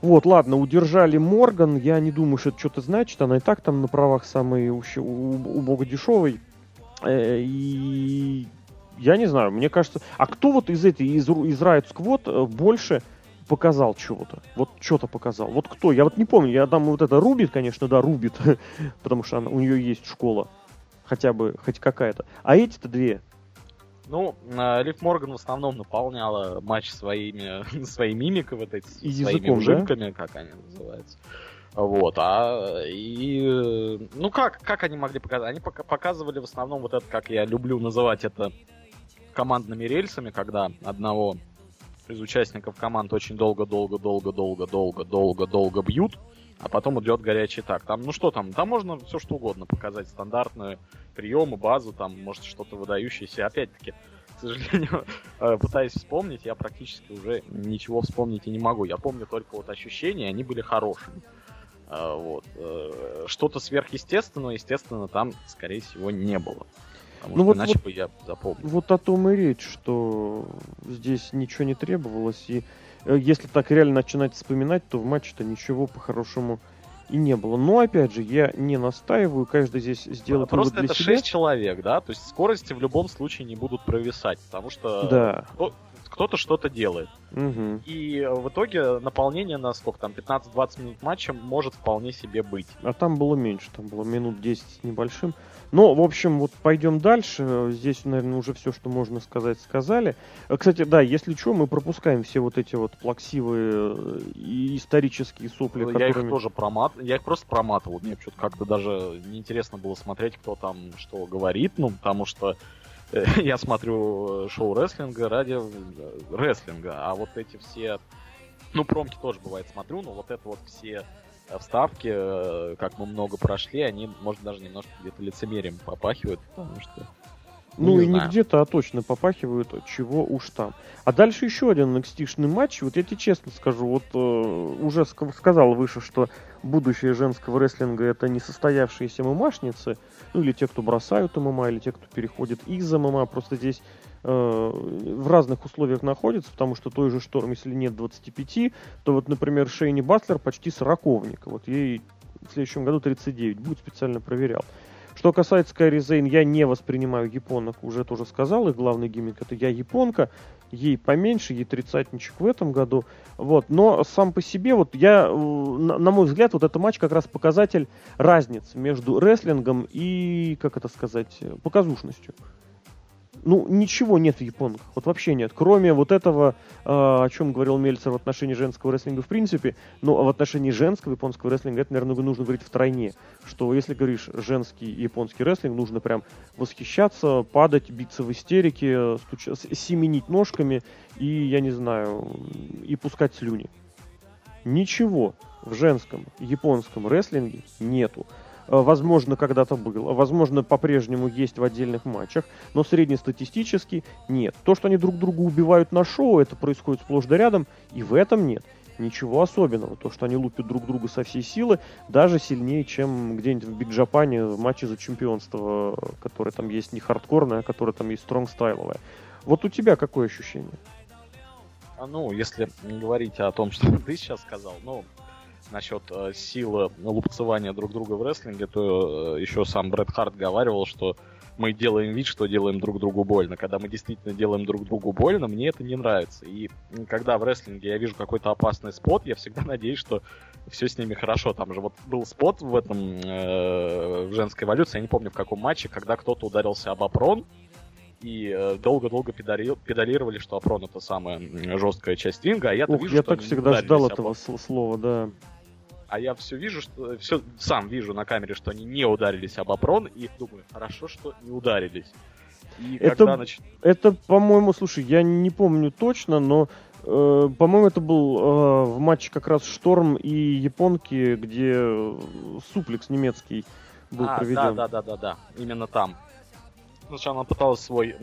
Вот, ладно, удержали Морган, я не думаю, что это что-то значит, она и так там на правах самой убого дешевой. Э, и я не знаю, мне кажется, а кто вот из этой, из, из Riot Squad э, больше показал чего-то. Вот что-то показал. Вот кто? Я вот не помню. Я там вот это рубит, конечно, да, рубит. (laughs) потому что она, у нее есть школа. Хотя бы, хоть какая-то. А эти-то две. Ну, Лив Морган в основном наполняла матч своими, (laughs) своей мимикой, вот эти, и своими языком, ужимками, да? как они называются. Вот, а и ну как, как они могли показать? Они показывали в основном вот это, как я люблю называть это командными рельсами, когда одного из участников команд очень долго-долго-долго-долго-долго-долго-долго бьют, а потом идет горячий так. Там, ну что там, там можно все что угодно показать, стандартные приемы, базу, там, может, что-то выдающееся. Опять-таки, к сожалению, (laughs) э, пытаюсь вспомнить, я практически уже ничего вспомнить и не могу. Я помню только вот ощущения, они были хорошими. Э, вот. Э, что-то сверхъестественного, естественно, там, скорее всего, не было. Потому ну, вот, иначе вот, бы я запомнил. Вот о том и речь, что здесь ничего не требовалось. И э, если так реально начинать вспоминать, то в матче-то ничего по-хорошему и не было. Но, опять же, я не настаиваю, каждый здесь сделает Просто для это себя. 6 человек, да? То есть скорости в любом случае не будут провисать, потому что да. Кто-то что-то делает. Угу. И в итоге наполнение на сколько там, 15-20 минут матча может вполне себе быть. А там было меньше, там было минут 10 с небольшим. Ну, в общем, вот пойдем дальше. Здесь, наверное, уже все, что можно сказать, сказали. Э, кстати, да, если что, мы пропускаем все вот эти вот плаксивые э, и исторические сопли, Я которыми... их тоже промат... Я их просто проматывал. Мне что-то как-то даже неинтересно было смотреть, кто там что говорит, ну, потому что (laughs) я смотрю шоу рестлинга ради рестлинга, а вот эти все... Ну, промки тоже бывает смотрю, но вот это вот все вставки, э, как мы много прошли, они, может, даже немножко где-то лицемерием попахивают, потому что... Ну, ну и знаю. не где-то, а точно попахивают, чего уж там. А дальше еще один nxt матч. Вот я тебе честно скажу, вот э, уже ск- сказал выше, что будущее женского рестлинга это не состоявшиеся мамашницы, ну или те, кто бросают ММА, или те, кто переходит из ММА. Просто здесь Э, в разных условиях находится, потому что той же Шторм, если нет 25, то вот, например, Шейни Батлер почти сороковник. Вот ей в следующем году 39, будет специально проверял. Что касается Кайри Зейн, я не воспринимаю японок, уже тоже сказал, их главный гиммик это я японка, ей поменьше, ей тридцатничек в этом году, вот, но сам по себе, вот я, э, на, мой взгляд, вот этот матч как раз показатель разницы между рестлингом и, как это сказать, показушностью ну, ничего нет в японках, вот вообще нет, кроме вот этого, э, о чем говорил Мельцер в отношении женского рестлинга в принципе, ну, а в отношении женского японского рестлинга это, наверное, нужно говорить втройне, что если говоришь женский японский рестлинг, нужно прям восхищаться, падать, биться в истерике, стуч... семенить ножками и, я не знаю, и пускать слюни. Ничего в женском японском рестлинге нету. Э, возможно, когда-то был, возможно, по-прежнему есть в отдельных матчах, но среднестатистически нет. То, что они друг друга убивают на шоу, это происходит сплошь да рядом, и в этом нет ничего особенного. То, что они лупят друг друга со всей силы, даже сильнее, чем где-нибудь в Биг Джапане в матче за чемпионство, которое там есть не хардкорное, а которое там есть стронг-стайловое. Вот у тебя какое ощущение? А ну, если говорить о том, что (laughs) ты сейчас сказал, ну, насчет э, силы лупцевания друг друга в рестлинге, то э, еще сам Брэд Харт говаривал, что мы делаем вид, что делаем друг другу больно. Когда мы действительно делаем друг другу больно, мне это не нравится. И когда в рестлинге я вижу какой-то опасный спот, я всегда (laughs) надеюсь, что все с ними хорошо. Там же вот был спот в этом э, в женской эволюции, я не помню в каком матче, когда кто-то ударился об опрон, и э, долго-долго педали... педалировали, что опрон это самая жесткая часть ринга, а я-то Ух, вижу, я что так всегда ждал этого слова, да а я все вижу, что все сам вижу на камере, что они не ударились об опрон, и думаю, хорошо, что не ударились. И это, когда нач... это, по-моему, слушай, я не помню точно, но э, по-моему, это был э, в матче как раз Шторм и Японки, где суплекс немецкий был а, проведен. Да, да, да, да, да, именно там. Сначала она пыталась свой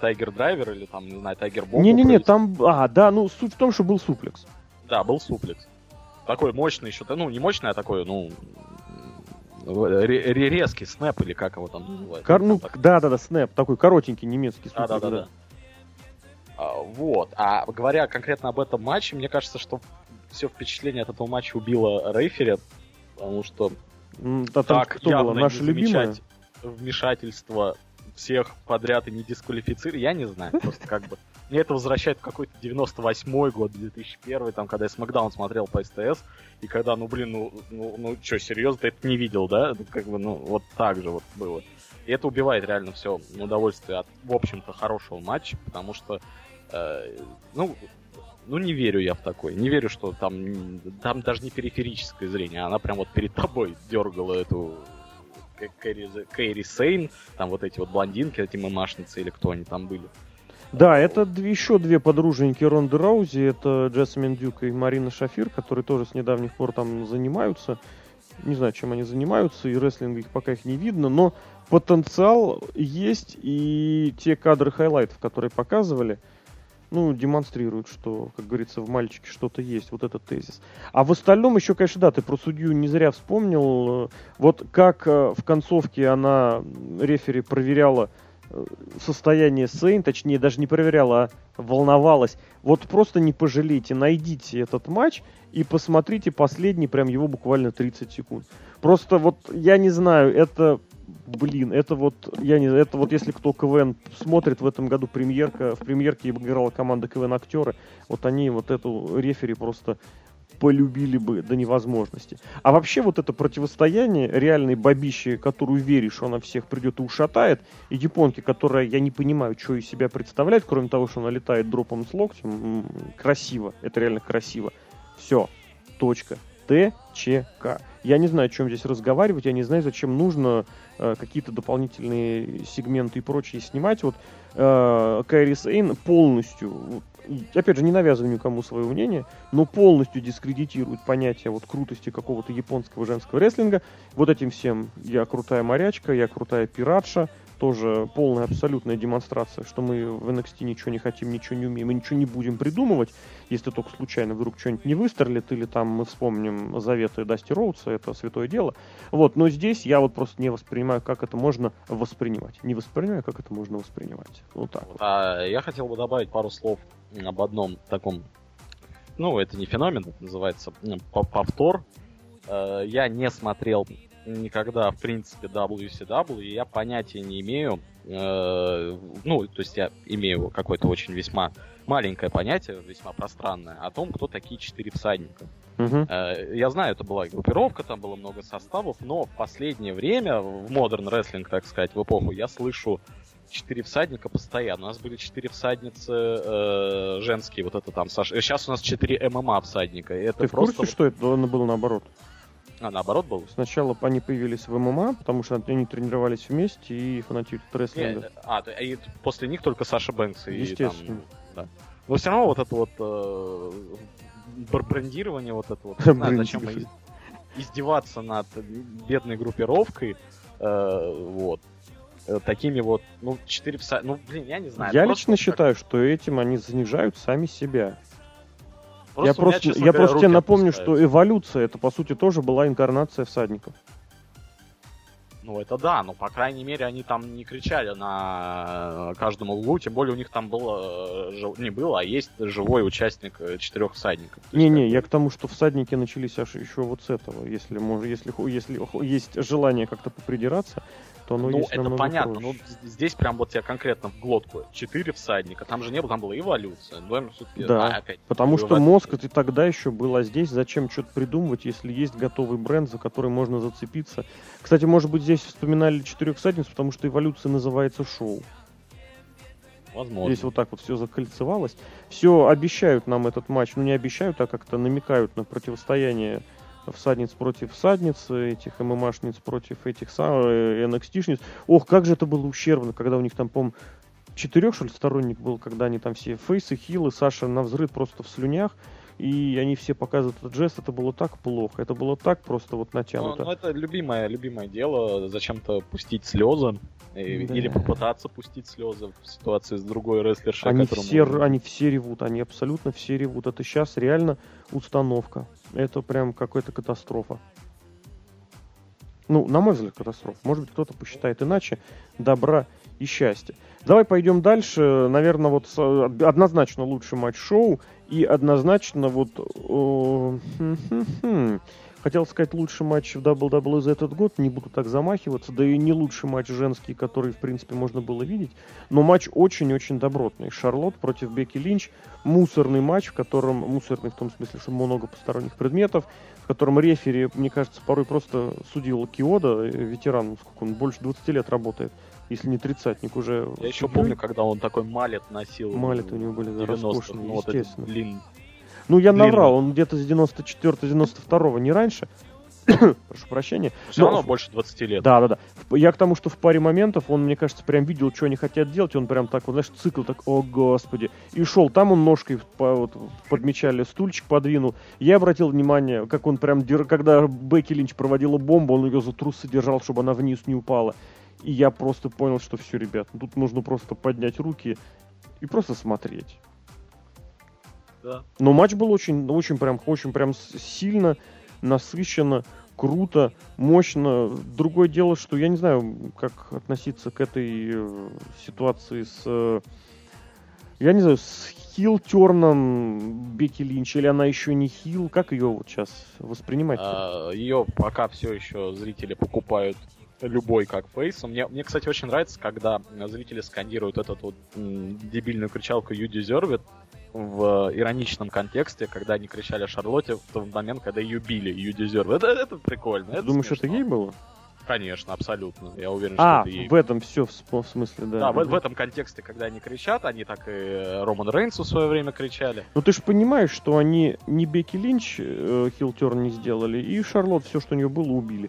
Тайгер Драйвер или там, не знаю, Тайгер Бомб. Не-не-не, там. А, да, ну суть в том, что был суплекс. Да, был суплекс такой мощный еще, ну, не мощный, а такой, ну, резкий снэп или как его там называют. Кор, ну, да, да, да, снэп, такой коротенький немецкий. Да, да, да, да. А, вот. А говоря конкретно об этом матче, мне кажется, что все впечатление от этого матча убило рейфери, потому что а так кто явно было? Наша любимая? вмешательство всех подряд и не дисквалифицировать, я не знаю, просто как бы мне это возвращает в какой-то 98 год, 2001, там, когда я Смакдаун смотрел по СТС, и когда, ну, блин, ну, ну, ну что, серьезно, ты это не видел, да? Как бы, ну, вот так же вот было. И это убивает реально все удовольствие от, в общем-то, хорошего матча, потому что, э, ну, ну, не верю я в такой. Не верю, что там, там даже не периферическое зрение, а она прям вот перед тобой дергала эту Кайри, Кайри Сейн, там вот эти вот блондинки, эти мамашницы или кто они там были. Да, это еще две подруженьки Ронды Раузи, это Джессамин Дюк и Марина Шафир, которые тоже с недавних пор там занимаются. Не знаю, чем они занимаются, и рестлинг их пока их не видно, но потенциал есть, и те кадры highlight ов, которые показывали, ну, демонстрируют, что, как говорится, в мальчике что-то есть, вот этот тезис. А в остальном еще, конечно, да, ты про судью не зря вспомнил. Вот как э, в концовке она, рефери, проверяла состояние Сейн, точнее даже не проверяла, а волновалась. Вот просто не пожалейте, найдите этот матч и посмотрите последний, прям его буквально 30 секунд. Просто вот, я не знаю, это, блин, это вот, я не это вот если кто КВН смотрит в этом году премьерка, в премьерке играла команда КВН актеры, вот они вот эту рефери просто полюбили бы до невозможности. А вообще вот это противостояние реальной бабищи, которую веришь, она всех придет и ушатает, и японки, которая, я не понимаю, что из себя представляет, кроме того, что она летает дропом с локтем, красиво, это реально красиво. Все, точка. ТЧК. Я не знаю, о чем здесь разговаривать, я не знаю, зачем нужно э, какие-то дополнительные сегменты и прочее снимать. Вот э, Кайри Сейн полностью опять же, не навязываю никому свое мнение, но полностью дискредитирует понятие вот крутости какого-то японского женского рестлинга. Вот этим всем я крутая морячка, я крутая пиратша, тоже полная абсолютная демонстрация, что мы в NXT ничего не хотим, ничего не умеем, мы ничего не будем придумывать, если только случайно вдруг что-нибудь не выстрелит, или там мы вспомним заветы Дасти Роудса, это святое дело. Вот, но здесь я вот просто не воспринимаю, как это можно воспринимать. Не воспринимаю, как это можно воспринимать. Вот так вот. А, я хотел бы добавить пару слов об одном таком, ну, это не феномен, называется повтор. Э, я не смотрел никогда, в принципе, WCW, и я понятия не имею, э, ну, то есть я имею какое-то очень весьма маленькое понятие, весьма пространное, о том, кто такие четыре всадника. Мгм. Э, Я знаю, это была группировка, там было много составов, но в последнее время, в модерн рестлинг, так сказать, в эпоху, я слышу четыре всадника постоянно. У нас были четыре всадницы э, женские, вот это там, Саша. Сейчас у нас четыре ММА всадника. и Это Ты в просто... курсе, что это было наоборот? А, наоборот было? Сначала они появились в ММА, потому что они тренировались вместе и фанатеют от рестлинга. а, и после них только Саша Бэнкс и Естественно. там, да. Но все равно вот это вот э, бр- брендирование, вот это вот, не знаю, зачем издеваться над бедной группировкой, э, вот, э, такими вот, ну, четыре пса, ну, блин, я не знаю. Я лично считаю, что этим они занижают сами себя. Я у меня, просто, честно я говоря, просто тебе напомню, что эволюция это по сути тоже была инкарнация всадников. Ну, это да, но, по крайней мере, они там не кричали на каждом углу, тем более у них там было, э, не было, а есть живой участник э, четырех всадников. Не-не, я к тому, что всадники начались аж еще вот с этого. Если, если, если есть желание как-то попридираться, то оно Ну, есть это понятно, проще. ну, здесь прям вот я конкретно в глотку. Четыре всадника, там же не было, там была эволюция. Двоем все-таки, Да, опять, Потому что мозг это тогда еще был, а здесь зачем что-то придумывать, если есть готовый бренд, за который можно зацепиться. Кстати, может быть, здесь вспоминали четырех всадниц, потому что эволюция называется шоу. Возможно. Здесь вот так вот все закольцевалось. Все обещают нам этот матч, ну не обещают, а как-то намекают на противостояние всадниц против всадниц, этих ММАшниц против этих э, NXT-шниц. Ох, как же это было ущербно, когда у них там, по четырех, что ли, сторонник был, когда они там все фейсы, хилы, Саша на взрыв просто в слюнях, и они все показывают этот жест, это было так плохо, это было так просто вот Ну, натянуто. ну, это любимое, любимое дело, зачем-то пустить слезы. э, Да. Или попытаться пустить слезы в ситуации с другой рестлершей, Они которому- все, они все ревут, они абсолютно все ревут. Это сейчас реально установка. Это прям какая-то катастрофа. Ну, на мой взгляд, катастрофа. Может быть, кто-то посчитает иначе. Добра и счастья. Давай пойдем дальше. Наверное, вот однозначно лучший матч шоу. И однозначно вот... Хотел сказать лучший матч в WWE за этот год, не буду так замахиваться, да и не лучший матч женский, который, в принципе, можно было видеть, но матч очень-очень добротный. Шарлот против Бекки Линч, мусорный матч, в котором, мусорный в том смысле, что много посторонних предметов, в котором рефери, мне кажется, порой просто судил Киода, э, ветеран, сколько он, больше 20 лет работает, если не тридцатник уже. Я еще помню, когда он такой малет носил. Малеты у него были, да, 90 роскошные, ну, вот естественно. длин- Ну, я длинный. наврал, он где-то с 94-92, не раньше. (coughs) Прошу прощения. Все Но- равно больше 20 лет. Да, да, да. Я к тому, что в паре моментов он, мне кажется, прям видел, что они хотят делать, он прям так, вот, знаешь, цикл так, о господи. И шел, там он ножкой по- вот, подмечали, стульчик подвинул. Я обратил внимание, как он прям, когда Бекки Линч проводила бомбу, он ее за трусы держал, чтобы она вниз не упала. И я просто понял, что все, ребят, тут нужно просто поднять руки и просто смотреть. Да. Но матч был очень, очень прям, очень прям сильно, насыщенно, круто, мощно. Другое дело, что я не знаю, как относиться к этой э, ситуации с, э, я не знаю, с хил-терном Бекки Линч, или она еще не хил, как ее вот сейчас воспринимать? Ее пока все еще зрители покупают любой как фейс. Мне, мне, кстати, очень нравится, когда зрители скандируют эту вот дебильную кричалку You Deserve It в ироничном контексте, когда они кричали Шарлотте в тот момент, когда ее били You Deserve It. Это, это прикольно. это Думаешь, это смешно. ей было? Конечно, абсолютно. Я уверен, А, что это ей. в этом все, в смысле, да. Да, в, в этом контексте, когда они кричат, они так и э, Роман Рейнсу в свое время кричали. Ну ты же понимаешь, что они не Бекки Линч э, хилтерн не сделали, и Шарлот все, что у нее было, убили.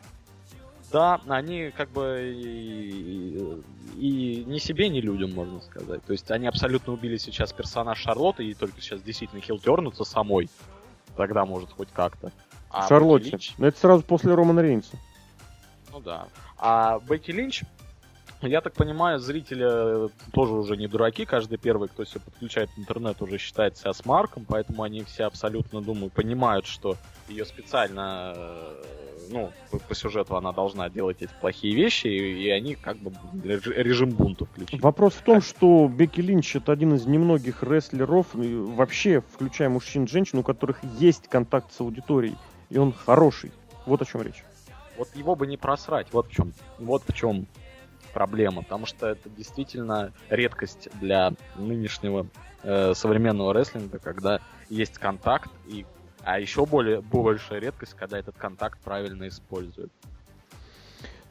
Да, они как бы и, и ни себе, ни людям, можно сказать. То есть они абсолютно убили сейчас персонаж Шарлотты, и только сейчас действительно хилтернуться самой. Тогда может хоть как-то. А Шарлотте. Бекки Линч- Но это сразу после Романа Рейнса. ну да. А Бекки Линч, я так понимаю, зрители тоже уже не дураки. Каждый первый, кто себе подключает интернет, уже считает себя смарком, поэтому они все абсолютно, думаю, понимают, что ее специально, э, ну, по, по сюжету она должна делать эти плохие вещи, и, и они как бы реж- режим бунта включили. Вопрос в том, что Бекки Линч это один из немногих рестлеров, вообще, включая мужчин и женщин, у которых есть контакт с аудиторией. И он хороший. Вот о чем речь. Вот его бы не просрать. Вот в чем, вот в чем проблема. Потому что это действительно редкость для нынешнего э, современного рестлинга, когда есть контакт, и, а еще более большая редкость, когда этот контакт правильно используют.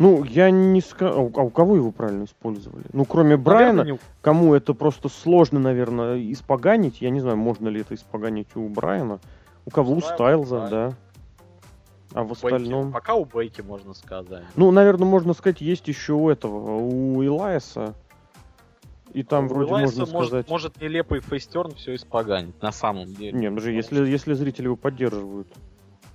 Ну, я не скажу... А, а у кого его правильно использовали? Ну, кроме Брайана, не... кому это просто сложно, наверное, испоганить. Я не знаю, можно ли это испоганить у Брайана. У кого? У Стайлза, да. А в остальном... Бейки. Пока у Бейки можно сказать. Ну, наверное, можно сказать, есть еще у этого, у Илайса. И там у вроде Илайса можно может, сказать... может нелепый фейстерн все испоганить, на самом деле. Не, ну же, если, если зрители его поддерживают.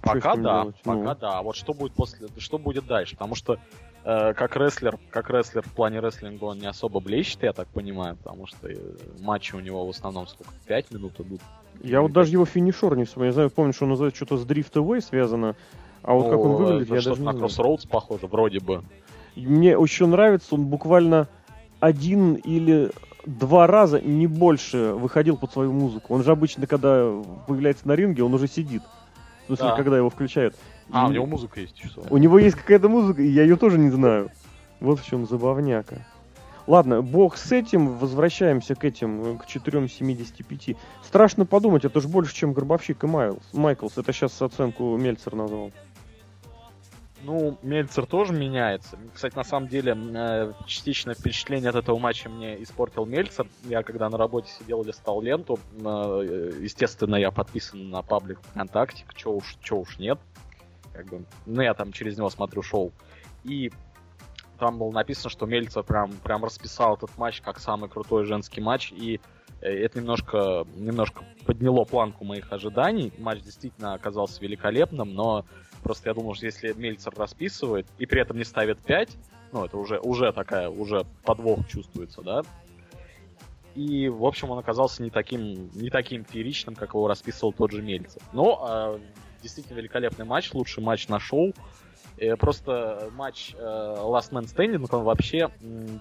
Пока да, делать? пока ну. да. А вот что будет после, что будет дальше? Потому что э, как рестлер, как рестлер в плане рестлинга он не особо блещет, я так понимаю, потому что э, матчи у него в основном сколько, 5 минут идут. Я вот даже его финишер не вспомню. Я знаю, помню, что он называется что-то с Drift Away связано. А вот ну, как он выглядит, я даже не на Crossroads похоже, вроде бы. Мне еще нравится, он буквально один или два раза, не больше, выходил под свою музыку. Он же обычно, когда появляется на ринге, он уже сидит. В смысле, да. когда его включают. А, и... у него музыка есть, что? У него есть какая-то музыка, и я ее тоже не знаю. Вот в чем забавняка. Ладно, бог с этим, возвращаемся к этим, к 4,75. Страшно подумать, это же больше, чем Горбовщик и Майлз. Майклс. Это сейчас оценку Мельцер назвал. Ну, Мельцер тоже меняется. Кстати, на самом деле, э, частично впечатление от этого матча мне испортил Мельцер. Я когда на работе сидел, листал ленту, э, естественно, я подписан на паблик ВКонтакте, чё уж, чё уж нет. Как бы, ну, я там через него смотрю шоу. И там было написано, что Мельцер прям, прям расписал этот матч как самый крутой женский матч, и э, это немножко, немножко подняло планку моих ожиданий. Матч действительно оказался великолепным, но просто я думал, что если Мельцер расписывает и при этом не ставит 5, ну, это уже, уже такая, уже подвох чувствуется, да, и, в общем, он оказался не таким, не таким фееричным, как его расписывал тот же Мельцер. Но э, действительно великолепный матч, лучший матч на шоу. Просто матч э, Last Man Standing, он вообще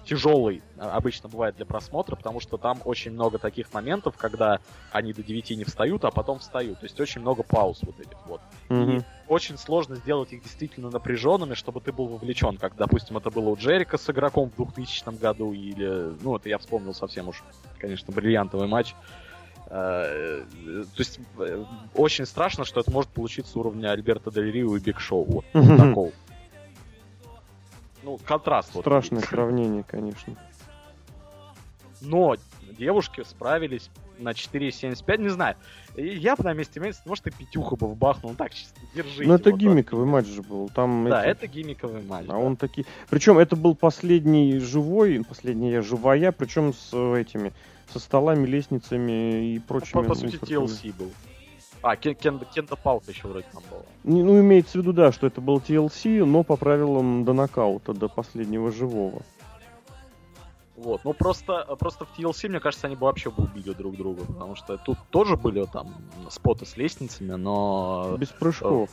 тяжелый обычно бывает для просмотра, потому что там очень много таких моментов, когда они до 9 не встают, а потом встают. То есть очень много пауз вот этих вот. Mm-hmm. И очень сложно сделать их действительно напряженными, чтобы ты был вовлечен, как, допустим, это было у Джерика с игроком в 2000 году, или, ну, это я вспомнил совсем уж, конечно, бриллиантовый матч Э, то есть э, очень страшно, что это может получиться уровня Альберта Дель Рио и Биг Шоу. Вот такого. Ну, контраст. Страшное вот. сравнение, конечно. Но девушки справились на 4.75, не знаю. Я бы на месте Мэнс, может, и пятюха бы вбахнул. Ну, так, чисто, держи. Ну, это вот гиммиковый матч же был. Там да, эти... это гиммиковый матч. А да. он такие... Причем это был последний живой, последняя живая, причем с этими со столами, лестницами и прочими. По, по сути, TLC был. А, Кен, Кен, Кента Паута еще вроде там было. Ну, имеется в виду, да, что это был TLC, но по правилам до нокаута, до последнего живого. Вот, ну просто, просто в TLC, мне кажется, они бы вообще бы убили друг друга, потому что тут тоже были там споты с лестницами, но... Без прыжков.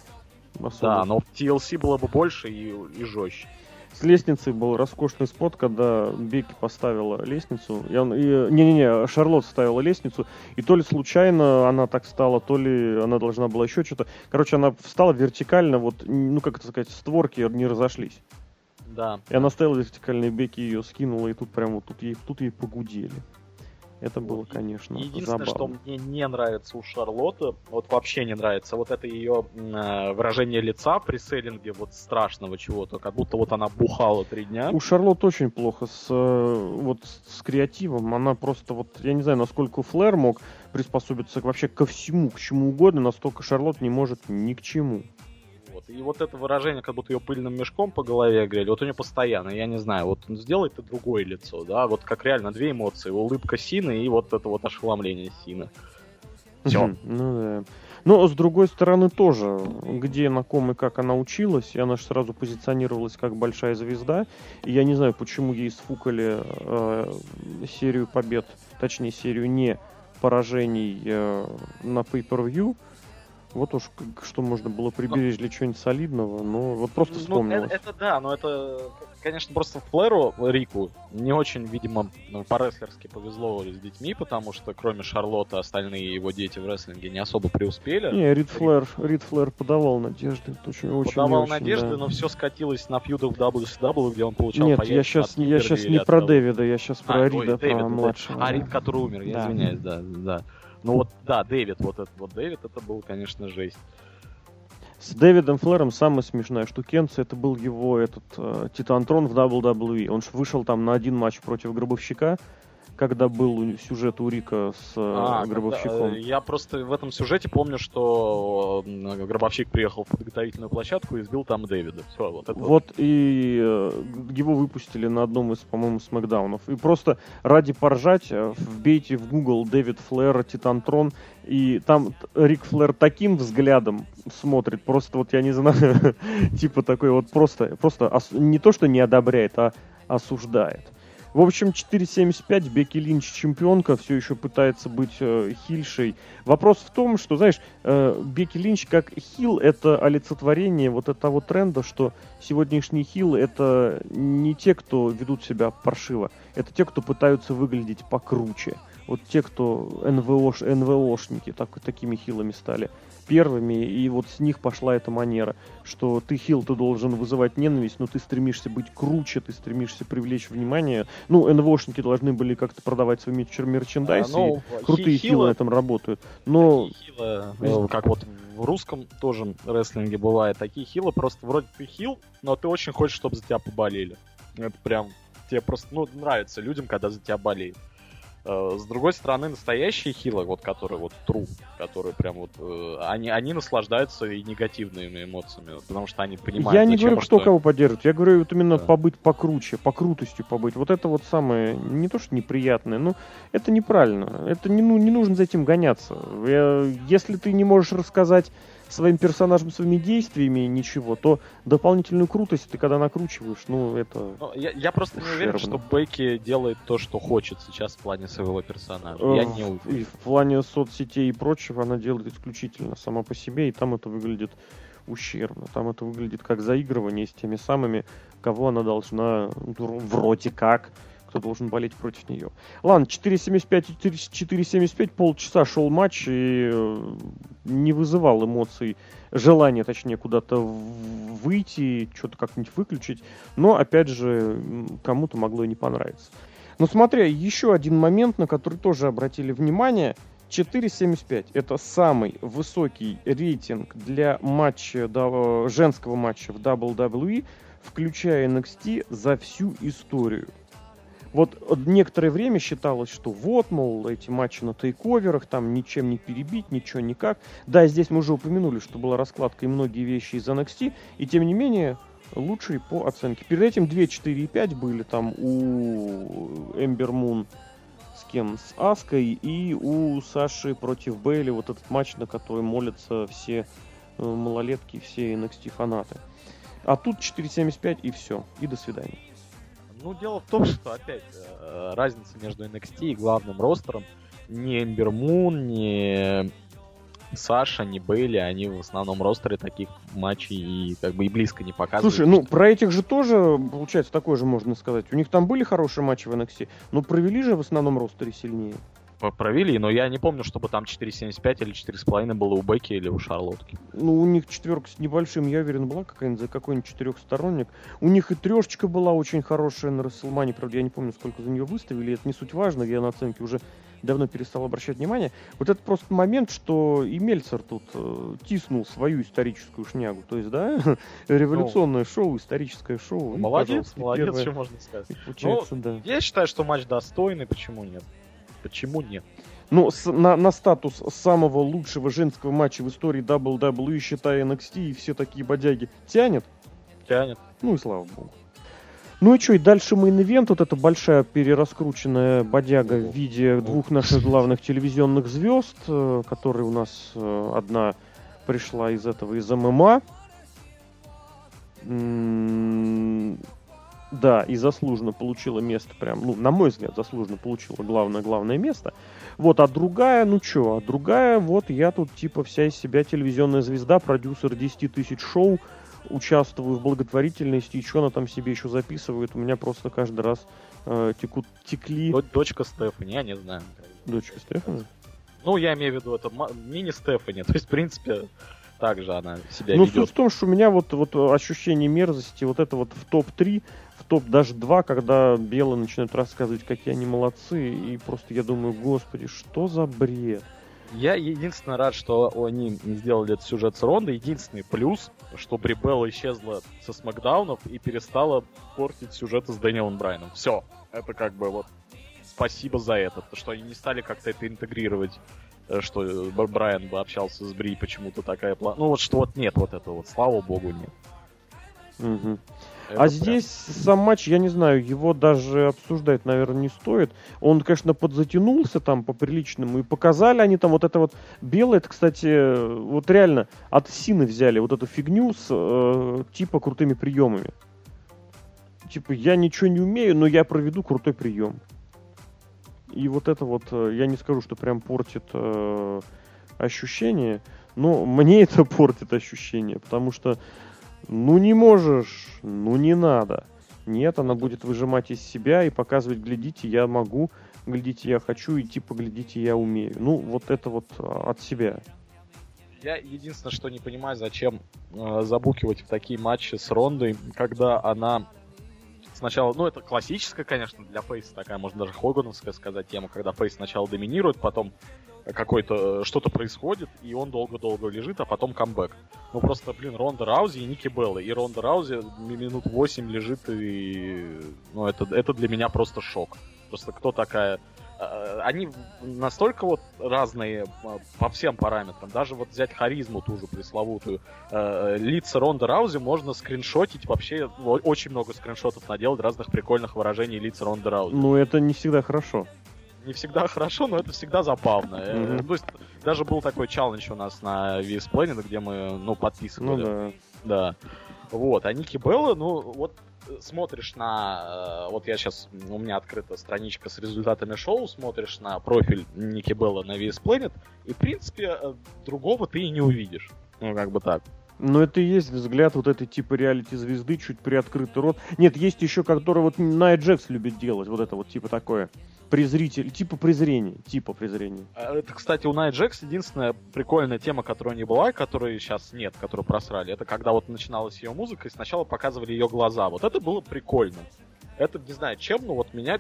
Особо. Да, но в TLC было бы больше и, и жестче с лестницей был роскошный спот, когда Бекки поставила лестницу. Не-не-не, Шарлотт ставила лестницу, и то ли случайно она так стала, то ли она должна была еще что-то. Короче, она встала вертикально, вот, ну как это сказать, створки не разошлись. Да. И она стояла вертикально, и Бекки ее скинула, и тут прямо вот тут ей, тут ей погудели. Это было, конечно, Единственное, забавно. что мне не нравится у Шарлотты, вот вообще не нравится, вот это ее э, выражение лица при селлинге вот страшного чего-то, как будто вот она бухала три дня. У Шарлотты очень плохо с, э, вот, с креативом. Она просто вот, я не знаю, насколько Флэр мог приспособиться вообще ко всему, к чему угодно, настолько Шарлот не может ни к чему. Вот. И вот это выражение, как будто ее пыльным мешком по голове грели, вот у нее постоянно, я не знаю, вот сделай ты другое лицо, да, вот как реально две эмоции, улыбка Сины и вот это вот ошеломление Сины. Все. Ну да. Но с другой стороны тоже, где, на ком и как она училась, и она же сразу позиционировалась как большая звезда. И я не знаю, почему ей сфукали э, серию побед, точнее серию не поражений э, на Pay-Per-View. Вот уж что можно было приберечь для чего-нибудь солидного, но вот просто вспомнил. Ну, это, это да, но это, конечно, просто Флэру, Рику, не очень, видимо, ну, по-рестлерски повезло с детьми, потому что кроме Шарлотта остальные его дети в рестлинге не особо преуспели. Не, Рид Флэр, Рид Флэр подавал надежды. Очень, очень, подавал очень, надежды, да. но все скатилось на фьюды в WCW, где он получал Нет, я сейчас, я сейчас не про Дэвида, я сейчас про а, Рида, ой, про Дэвид, младшего. А, да. Рид, который умер, я да. извиняюсь, да, да. Ну вот, да, Дэвид, вот этот вот Дэвид, это был, конечно, жесть. С Дэвидом Флэром самая смешная штукенция, это был его этот э, Титантрон в WWE. Он вышел там на один матч против Гробовщика, когда был сюжет у Рика с э, а, Гробовщиком. Когда, я просто в этом сюжете помню, что Гробовщик приехал в подготовительную площадку и сбил там Дэвида. Все, вот, это вот и э, его выпустили на одном из, по-моему, смакдаунов. И просто ради поржать э, вбейте в Google Дэвид Флэр, Титантрон, и там Рик Флэр таким взглядом смотрит, просто вот я не знаю, (laughs) типа такой вот просто, просто не то, что не одобряет, а осуждает. В общем, 4.75, Бекки Линч чемпионка, все еще пытается быть э, хильшей. Вопрос в том, что, знаешь, э, Бекки Линч как хил это олицетворение вот этого тренда, что сегодняшний хил это не те, кто ведут себя паршиво, это те, кто пытаются выглядеть покруче. Вот те, кто НВОш, НВОшники так, такими хилами стали первыми, и вот с них пошла эта манера, что ты хил, ты должен вызывать ненависть, но ты стремишься быть круче, ты стремишься привлечь внимание. Ну, НВОшники должны были как-то продавать свой мерчендайз, а, ну, и крутые хилы, хилы на этом работают. Но... Хилы, ну, как вот в русском тоже рестлинге бывает, такие хилы, просто вроде ты хил, но ты очень хочешь, чтобы за тебя поболели. Это прям тебе просто, ну, нравится людям, когда за тебя болеют. Э, с другой стороны, настоящие хилы, вот которые вот true, которые прям вот, э, они, они наслаждаются и негативными эмоциями, потому что они понимают, Я не говорю, кто кого поддерживает, я говорю вот именно да. побыть покруче, по крутостью побыть. Вот это вот самое, не то что неприятное, но это неправильно. Это не, ну, не нужно за этим гоняться. Я, если ты не можешь рассказать своим персонажем, своими действиями ничего, то дополнительную крутость ты когда накручиваешь, ну это... Ну, я, я просто ушербно. не уверен, что Бекки делает то, что хочет сейчас в плане своего персонажа. Я не уверен. И в плане соцсетей и прочего она делает исключительно сама по себе, и там это выглядит ущербно. Там это выглядит как заигрывание с теми самыми, кого она должна вроде как кто должен болеть против нее. Ладно, 4.75 4.75, полчаса шел матч и э, не вызывал эмоций, желания, точнее, куда-то выйти, что-то как-нибудь выключить. Но, опять же, кому-то могло и не понравиться. Но смотря, еще один момент, на который тоже обратили внимание. 4.75 это самый высокий рейтинг для матча, да, женского матча в WWE, включая NXT за всю историю. Вот некоторое время считалось, что вот, мол, эти матчи на тейковерах, там ничем не перебить, ничего никак. Да, здесь мы уже упомянули, что была раскладка и многие вещи из NXT, и тем не менее, лучшие по оценке. Перед этим 2, 4 и 5 были там у Эмбер Мун с кем? С Аской и у Саши против Бейли, вот этот матч, на который молятся все э, малолетки, все NXT фанаты. А тут 4.75 и все. И до свидания. Ну, дело в том, что, опять, э, разница между NXT и главным ростером ни Эмбер Мун, ни Саша, ни Бейли, они в основном ростере таких матчей и как бы и близко не показывают. Слушай, ну про этих же тоже, получается, такое же можно сказать. У них там были хорошие матчи в NXT, но провели же в основном ростере сильнее провели, но я не помню, чтобы там 4.75 или 4.5 было у Бекки или у Шарлотки. Ну, у них четверка с небольшим, я уверен, была какая-нибудь за какой-нибудь четырехсторонник. У них и трешечка была очень хорошая на Расселмане, правда, я не помню, сколько за нее выставили, это не суть важно, я на оценке уже давно перестал обращать внимание. Вот это просто момент, что и Мельцер тут э, тиснул свою историческую шнягу. То есть, да, (laughs) революционное ну, шоу, историческое шоу. Молодец, молодец, первое, что можно сказать. Получается, ну, да. Я считаю, что матч достойный, почему нет? Почему нет? Ну, с, на, на статус самого лучшего женского матча в истории WWE, считая NXT и все такие бодяги, тянет? Тянет. Ну и слава богу. Ну и что, и дальше main event, вот эта большая перераскрученная бодяга в виде двух наших главных телевизионных звезд, э, которые у нас э, одна пришла из этого, из ММА. Да, и заслуженно получила место, прям, ну, на мой взгляд, заслуженно получила главное-главное место. Вот, а другая, ну чё, а другая, вот я тут типа вся из себя телевизионная звезда, продюсер 10 тысяч шоу, участвую в благотворительности, и что она там себе еще записывает, у меня просто каждый раз э, текут, текли... Дочка Стефани, я не знаю. Дочка Стефани? Ну, я имею в виду, это мини Стефани, (laughs) то есть, в принципе, так же она себя ну, ведет. Ну, суть в том, что у меня вот, вот ощущение мерзости, вот это вот в топ-3, в топ даже 2, когда белые начинают рассказывать, какие они молодцы, и просто я думаю, господи, что за бред? Я единственное рад, что они сделали этот сюжет с Рондой. Единственный плюс, что Брибелла исчезла со Смакдаунов и перестала портить сюжеты с Дэниелом Брайаном. Все. Это как бы вот спасибо за это, что они не стали как-то это интегрировать э, что Брайан бы общался с Бри, почему-то такая план. Ну вот что вот нет вот этого вот, слава богу, нет. Угу. Это а прям... здесь сам матч, я не знаю, его даже обсуждать, наверное, не стоит. Он, конечно, подзатянулся там по-приличному, и показали они там вот это вот белое, это, кстати, вот реально от Сины взяли вот эту фигню с э, типа крутыми приемами. Типа, я ничего не умею, но я проведу крутой прием. И вот это вот, э, я не скажу, что прям портит э, ощущение, но мне (laughs) это портит ощущение, потому что ну не можешь, ну не надо. Нет, она будет выжимать из себя и показывать, глядите, я могу, глядите, я хочу, и типа, глядите, я умею. Ну, вот это вот а, от себя. Я единственное, что не понимаю, зачем э, забукивать в такие матчи с Рондой, когда она сначала, ну это классическая, конечно, для Фейса такая, можно даже Хогановская сказать тема, когда Фейс сначала доминирует, потом какой-то э, что-то происходит, и он долго-долго лежит, а потом камбэк. Ну просто, блин, Ронда Раузи и Ники Белла. И Ронда Раузи минут 8 лежит, и ну это, это для меня просто шок. Просто кто такая... Э, они настолько вот разные э, по всем параметрам. Даже вот взять харизму ту же пресловутую. Лица Ронда Раузи можно скриншотить. Вообще очень много скриншотов наделать разных прикольных выражений лица Ронда Раузи. Ну это не всегда хорошо не всегда (laughs) хорошо, но это всегда забавно. Mm-hmm. То есть даже был такой челлендж у нас на VS Planet, где мы, ну, подписывали. Ну да. Да. Вот, а Ники Белла, ну, вот смотришь на... Э, вот я сейчас... У меня открыта страничка с результатами шоу, смотришь на профиль Ники Белла на VS Planet, и, в принципе, э, другого ты и не увидишь. Ну, как бы так. Но это и есть взгляд вот этой типа реалити-звезды, чуть приоткрытый рот. Нет, есть еще, который вот Найт Джекс любит делать, вот это вот типа такое презритель, типа презрения, типа презрения. А, это, кстати, у Найт Джекс единственная прикольная тема, которая не была, которой сейчас нет, которую просрали. Это когда вот начиналась ее музыка, и сначала показывали ее глаза. Вот это было прикольно. Это, не знаю, чем, но вот меня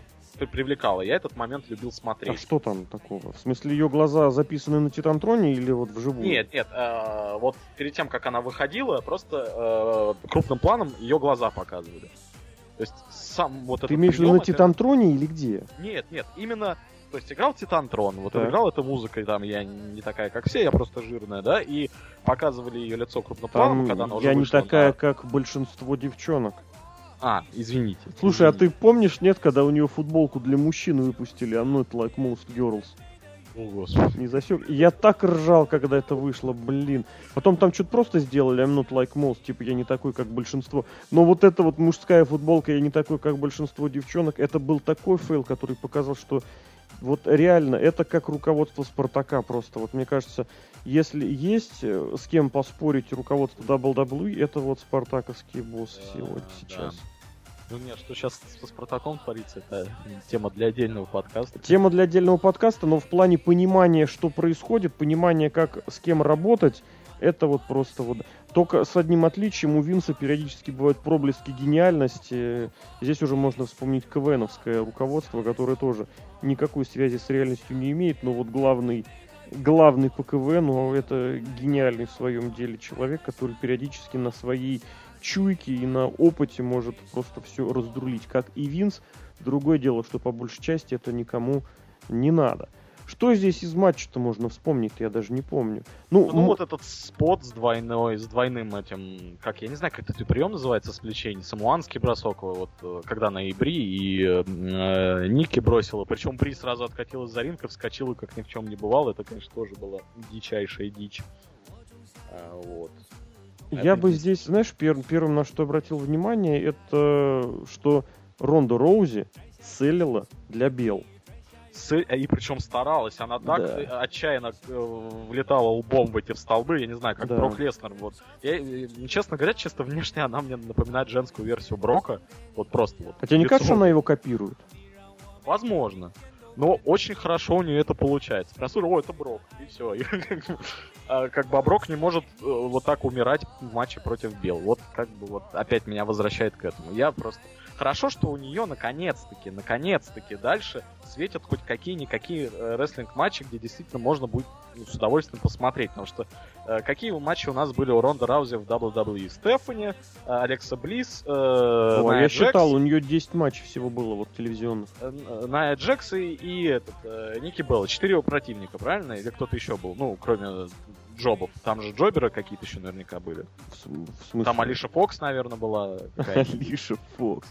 привлекало. Я этот момент любил смотреть. А что там такого? В смысле, ее глаза записаны на Титантроне или вот вживую? Нет, нет. Э, вот перед тем, как она выходила, просто э, крупным планом ее глаза показывали. То есть сам вот Ты этот имеешь в виду на Титантроне или где? Нет, нет, именно то есть играл Титантрон, вот так. играл эта музыка, там я не такая, как все, я просто жирная, да, и показывали ее лицо крупнопланом, там когда она уже Я вышла, не такая, да. как большинство девчонок. А, извините. Слушай, извините. а ты помнишь, нет, когда у нее футболку для мужчин выпустили, I'm not like most girls? О, Господи. Не засек. Я так ржал, когда это вышло, блин. Потом там что-то просто сделали, I'm not like most, типа я не такой, как большинство. Но вот эта вот мужская футболка, я не такой, как большинство девчонок, это был такой fail, который показал, что вот реально, это как руководство Спартака просто. Вот мне кажется, если есть э, с кем поспорить руководство WWE, это вот спартаковские боссы да, сегодня, сейчас. Да. Ну нет, что сейчас со Спартаком творится, это тема для отдельного подкаста. Тема для отдельного подкаста, но в плане понимания, что происходит, понимания, как с кем работать, это вот просто вот... Только с одним отличием, у Винса периодически бывают проблески гениальности. Здесь уже можно вспомнить КВНовское руководство, которое тоже никакой связи с реальностью не имеет, но вот главный главный по КВНу, это гениальный в своем деле человек, который периодически на своей чуйке и на опыте может просто все раздрулить, как и Винс. Другое дело, что по большей части это никому не надо. Что здесь из матча-то можно вспомнить, я даже не помню. Ну, ну м- вот этот спот с двойной, с двойным этим, как я не знаю, как этот прием называется, сплечение, самуанский бросок, вот э, когда на Ибри и э, Ники бросила, причем Бри сразу откатилась за ринг и вскочила, как ни в чем не бывало, это, конечно, тоже была дичайшая дичь. А, вот. Я бы здесь, знаешь, пер, первым на что обратил внимание, это что Ронда Роузи селила для бел. И причем старалась, она так да. отчаянно э, влетала лбом в эти столбы, я не знаю, как да. Брок Леснер. Вот. Я, честно говоря, чисто внешне она мне напоминает женскую версию Брока. Вот просто вот. А тебе не кажется, что она его копирует? Возможно. Но очень хорошо у нее это получается. Прям о, это Брок, и все. (laughs) А, как бы Брок не может э, вот так умирать в матче против Бел. Вот как бы вот опять меня возвращает к этому. Я просто Хорошо, что у нее наконец-таки, наконец-таки дальше светят хоть какие-никакие э, рестлинг-матчи, где действительно можно будет ну, с удовольствием посмотреть. Потому что э, какие матчи у нас были у Ронда Раузи в WWE? Стефани, э, Алекса Близ, э, О, я Джекс, считал, у нее 10 матчей всего было вот телевизионных. Э, э Найя Джекс и, и этот, э, Ники Белла. Четыре противника, правильно? Или кто-то еще был? Ну, кроме джобов. Там же джоберы какие-то еще наверняка были. В, в смысле? Там Алиша Фокс, наверное, была. (laughs) Алиша Фокс.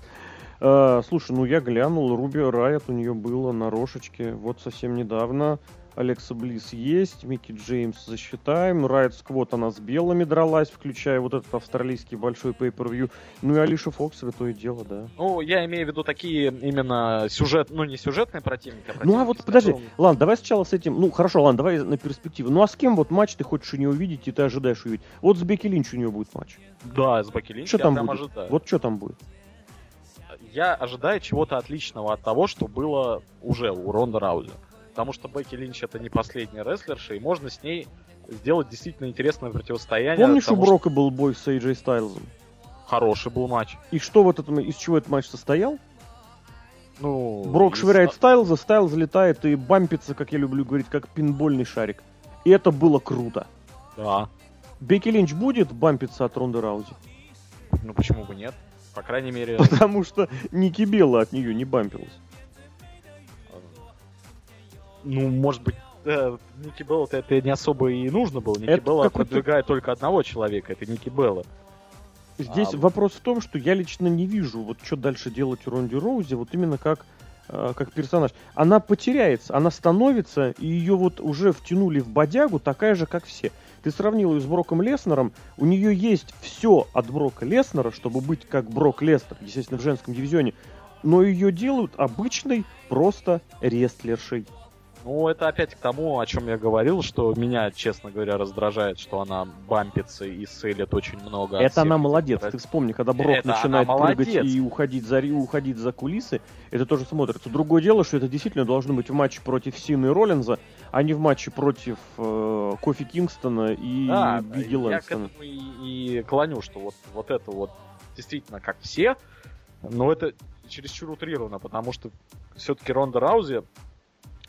А, слушай, ну я глянул, Руби Райот у нее было на рошечке вот совсем недавно. Алекса Близ есть, Микки Джеймс засчитаем, Райт Сквот она с белыми дралась, включая вот этот австралийский большой pay-per-view. Ну и Алиша Фокс, святое дело, да. Ну, я имею в виду такие именно сюжет, ну не сюжетные противники, а противники, Ну а вот подожди, которым... ладно, давай сначала с этим, ну хорошо, ладно, давай на перспективу. Ну а с кем вот матч ты хочешь у нее увидеть и ты ожидаешь увидеть? Вот с Бекки Линч у нее будет матч. Да, с Бекки Линч что там будет? ожидаю. Вот что там будет? Я ожидаю чего-то отличного от того, что было уже у Ронда Раузи. Потому что Бекки Линч это не последняя рестлерша, и можно с ней сделать действительно интересное противостояние. Помнишь, у Брока что... был бой с AJ Стайлзом? Хороший был матч. И что вот этом, из чего этот матч состоял? Ну, Брок из... швыряет Стайлза, Стайлз залетает и бампится, как я люблю говорить, как пинбольный шарик. И это было круто. Да. Бекки Линч будет бампиться от Ронды Раузи? Ну почему бы нет? По крайней мере... Потому что Ники Белла от нее не бампилась. Ну, может быть, да, Ники Белла это не особо и нужно было. Ники это Белла продвигает только одного человека, это Ники Белла. Здесь а... вопрос в том, что я лично не вижу, вот что дальше делать Ронди Роузи, вот именно как, э, как персонаж. Она потеряется, она становится, и ее вот уже втянули в бодягу такая же, как все. Ты сравнил ее с Броком Леснером, у нее есть все от Брока Леснера, чтобы быть как Брок Леснер, естественно, в женском дивизионе, но ее делают обычной просто рестлершей. Ну, это опять к тому, о чем я говорил, что меня, честно говоря, раздражает, что она бампится и селит очень много. Это она молодец. Ты вспомни, когда Брок это начинает прыгать и уходить за, уходить за кулисы, это тоже смотрится. Другое дело, что это действительно должно быть в матче против Сины и Роллинза, а не в матче против э, Кофи Кингстона и да, Бигги Лэнстона. Я к этому и, и клоню, что вот, вот это вот действительно как все, но это чересчур утрировано, потому что все-таки Ронда Раузи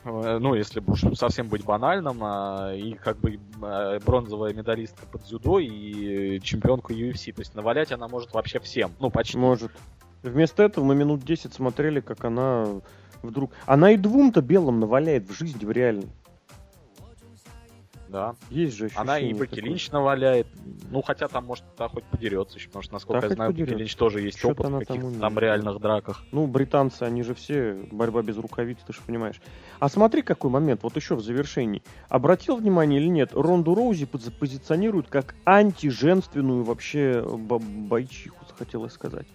Э, ну, если уж совсем быть банальным, а, и как бы а, бронзовая медалистка под дзюдо и чемпионка UFC. То есть навалять она может вообще всем. Ну, почти. Может. Вместо этого мы минут 10 смотрели, как она вдруг... Она и двум-то белым наваляет в жизни, в реальной. Да. Есть же Она и Бекки Линч наваляет. Ну, хотя там, может, та хоть подерется еще, потому что, насколько да, я знаю, Бекки Линч тоже есть Что-то опыт в каких-то там реальных драках. Ну, британцы, они же все борьба без рукавиц, ты же понимаешь. А смотри, какой момент, вот еще в завершении. Обратил внимание или нет, Ронду Роузи позиционируют как антиженственную вообще бойчиху, хотелось сказать.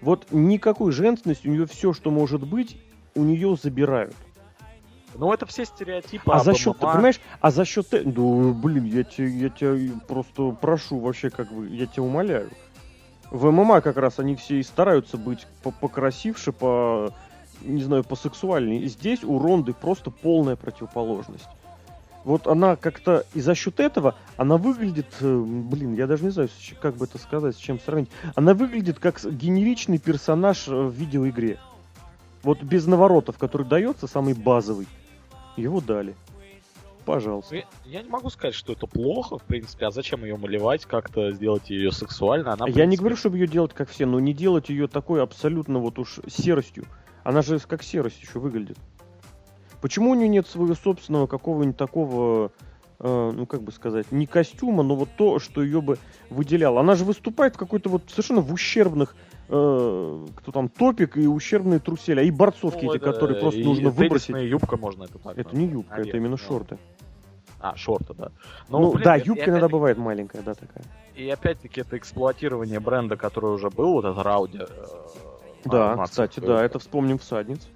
Вот никакой женственности, у нее все, что может быть, у нее забирают. Ну, это все стереотипы. А за счет, ты понимаешь, а за счет... Ну, блин, я тебя, я тебя просто прошу вообще, как бы, я тебя умоляю. В ММА как раз они все и стараются быть покрасивше, по, не знаю, посексуальнее. И здесь у Ронды просто полная противоположность. Вот она как-то и за счет этого она выглядит, э, блин, я даже не знаю, как бы это сказать, с чем сравнить. Она выглядит как генеричный персонаж э, в видеоигре. Вот без наворотов, который дается, самый базовый. Его дали. Пожалуйста. Я, я не могу сказать, что это плохо, в принципе. А зачем ее малевать, как-то сделать ее сексуально? Она, я принципе... не говорю, чтобы ее делать как все, но не делать ее такой абсолютно вот уж серостью. Она же как серость еще выглядит. Почему у нее нет своего собственного какого-нибудь такого, э, ну как бы сказать, не костюма, но вот то, что ее бы выделяло? Она же выступает в какой-то вот совершенно в ущербных э, кто там, топик и ущербные трусели, а и борцовки ну, эти, которые просто нужно выбросить. юбка можно это так. Это не юбка, Наверное, это именно шорты. А, шорты, да. Ну, ну блин, да, юбка иногда бывает маленькая, да, такая. И опять-таки это эксплуатирование бренда, который уже был, вот этот Рауди. Э, да, кстати, да, это вспомним всадниц.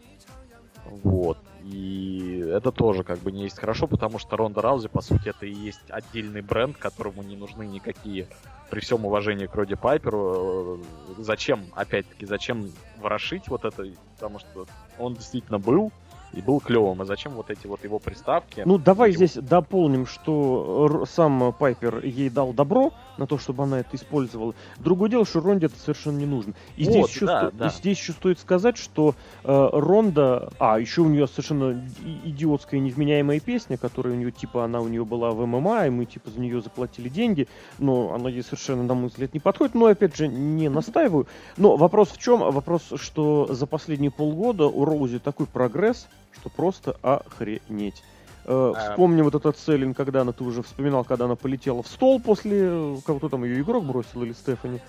Вот. И это тоже как бы не есть хорошо, потому что Ронда Раузи, по сути, это и есть отдельный бренд, которому не нужны никакие, при всем уважении к Роди Пайперу, э, зачем, опять-таки, зачем ворошить вот это, потому что он действительно был, и был клевым. А зачем вот эти вот его приставки? Ну, давай его... здесь дополним, что сам Пайпер ей дал добро на то, чтобы она это использовала. Другое дело, что Ронде это совершенно не нужно. И вот, здесь, еще да, сто... да. здесь еще стоит сказать, что э, Ронда... А, еще у нее совершенно идиотская невменяемая песня, которая у нее, типа, она у нее была в ММА, и мы, типа, за нее заплатили деньги, но она ей совершенно, на мой взгляд, не подходит. Но, опять же, не настаиваю. Но вопрос в чем? Вопрос, что за последние полгода у Роузи такой прогресс, что просто охренеть. Э, а... Вспомни вот этот селлинг, когда она, ты уже вспоминал, когда она полетела в стол после, э, кого-то там ее игрок бросил или Стефани.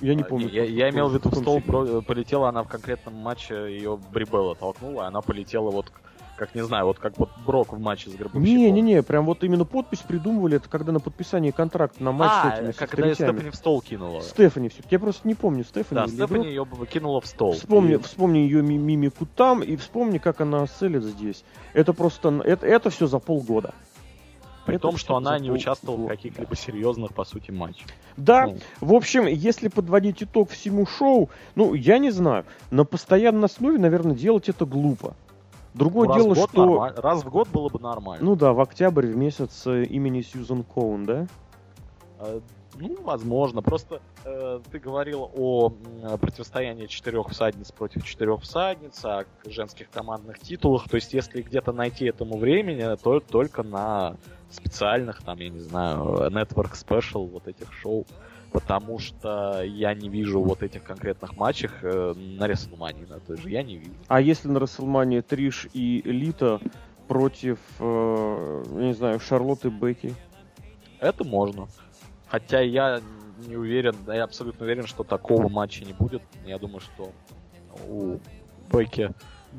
Я не а, помню. Я, я имел в виду в стол, полетела она в конкретном матче, ее Брибелла толкнула, она полетела вот как, не знаю, вот как вот Брок в матче с Гробовщиком. Не-не-не, прям вот именно подпись придумывали, это когда на подписании контракта на матч а, с этими как когда Стефани в стол кинула. Стефани все Я просто не помню, Стефани Да, Стефани ее кинула в стол. Вспомни, и... вспомни ее мимику там и вспомни, как она селит здесь. Это просто, это, это все за полгода. При это том, что она не участвовала в каких-либо серьезных, по сути, матчах. Да, ну. в общем, если подводить итог всему шоу, ну, я не знаю, на постоянной основе, наверное, делать это глупо. Другое ну, дело, что... Нормаль... Раз в год было бы нормально. Ну да, в октябрь, в месяц э, имени Сьюзан Коун, да? Э, ну, возможно. Просто э, ты говорил о э, противостоянии четырех всадниц против четырех всадниц, о женских командных титулах. То есть, если где-то найти этому времени, то только на специальных, там, я не знаю, Network Special, вот этих шоу потому что я не вижу вот этих конкретных матчах э, на Рестлмании на той же, я не вижу. А если на Рестлмании Триш и Лита против, э, я не знаю, Шарлотты Бекки? Это можно. Хотя я не уверен, я абсолютно уверен, что такого матча не будет. Я думаю, что у Бекки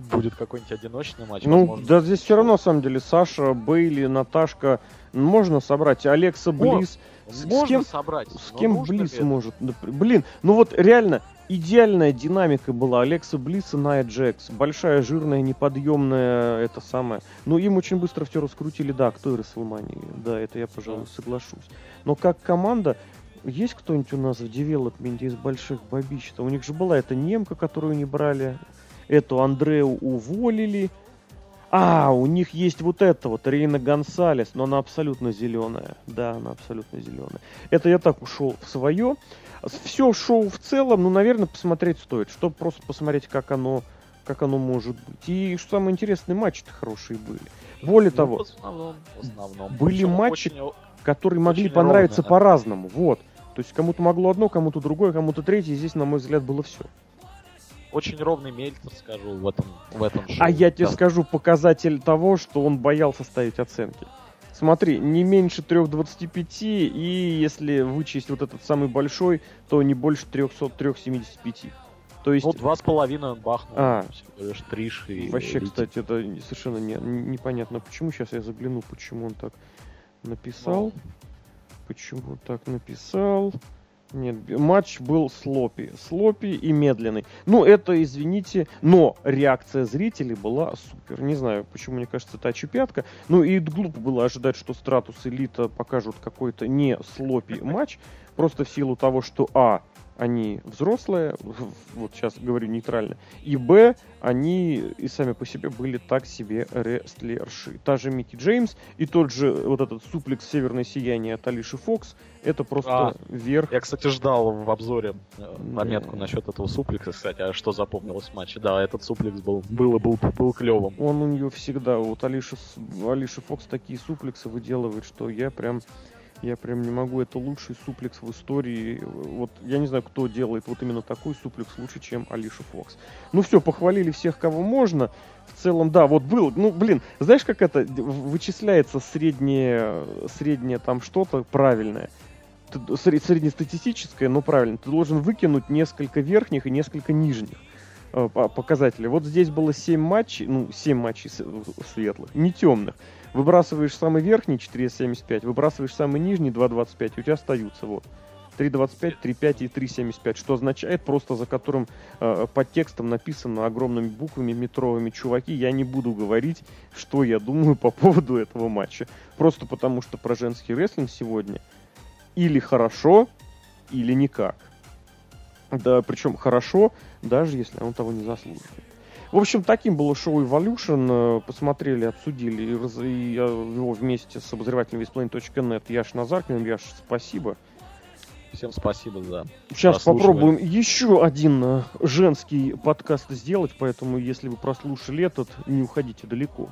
будет какой-нибудь одиночный матч. Ну, возможно. да здесь все равно, на самом деле, Саша, Бейли, Наташка, можно собрать. Алекса Близ... О! С, Можно кем, собрать. С кем Близ может? Блин, ну вот реально идеальная динамика была Алекса Близ и Найя Джекс. Большая, жирная, неподъемная, это самое. Но им очень быстро все раскрутили, да, кто и Расселмании. Да, это я, пожалуй, соглашусь. Но как команда, есть кто-нибудь у нас в девелопменте из больших бабич-то? У них же была эта немка, которую не брали. Эту Андрею уволили. А, у них есть вот это вот, Рейна Гонсалес, но она абсолютно зеленая. Да, она абсолютно зеленая. Это я так ушел в свое. Все шоу в целом, ну, наверное, посмотреть стоит, чтобы просто посмотреть, как оно, как оно может быть. И что самое интересное, матчи-то хорошие были. Более ну, того, в основном, в основном. были Причем матчи, очень, которые могли понравиться по-разному. Вот. То есть кому-то могло одно, кому-то другое, кому-то третье. Здесь, на мой взгляд, было все очень ровный Мельцер, скажу, в этом, в этом шоу. А я тебе да. скажу показатель того, что он боялся ставить оценки. Смотри, не меньше 3.25, и если вычесть вот этот самый большой, то не больше 300, 375. То есть... Ну, два с половиной он бахнул. А. Лишь триш и... Вообще, летит. кстати, это совершенно не, непонятно. Почему? Сейчас я загляну, почему он так написал. Ну. Почему так написал? Нет, матч был слопи. Слопи и медленный. Ну, это, извините, но реакция зрителей была супер. Не знаю, почему мне кажется, это очепятка. Ну, и глупо было ожидать, что Стратус Элита покажут какой-то не слопи матч. Просто в силу того, что, а, они взрослые, вот сейчас говорю нейтрально, и б, они и сами по себе были так себе рестлерши. Та же Микки Джеймс и тот же вот этот суплекс «Северное сияние» от Алиши Фокс, это просто а, верх. Я, кстати, ждал в обзоре э, пометку да. насчет этого суплекса, кстати, а что запомнилось в матче. Да, этот суплекс был, был, был, был клевым. Он у нее всегда, вот Алиша, Алиша Фокс такие суплексы выделывает, что я прям я прям не могу, это лучший суплекс в истории. Вот я не знаю, кто делает вот именно такой суплекс лучше, чем Алиша Фокс. Ну все, похвалили всех, кого можно. В целом, да, вот был, ну, блин, знаешь, как это вычисляется среднее, среднее там что-то правильное? среднестатистическое, но правильно. Ты должен выкинуть несколько верхних и несколько нижних. э, показатели. Вот здесь было 7 матчей, ну, 7 матчей светлых, не темных. Выбрасываешь самый верхний 4.75, выбрасываешь самый нижний 2.25, у тебя остаются вот. 3.25, 3.5 и 3.75, что означает просто за которым э, под текстом написано огромными буквами метровыми чуваки. Я не буду говорить, что я думаю по поводу этого матча. Просто потому, что про женский рестлинг сегодня или хорошо, или никак. Да, причем хорошо, даже если он того не заслуживает. В общем, таким было шоу Evolution. Э, посмотрели, обсудили и его вместе с обозревателем весплейн.нет Яш Назаркиным. Яш, спасибо. Всем спасибо за Сейчас попробуем еще один э, женский подкаст сделать, поэтому если вы прослушали этот, не уходите далеко.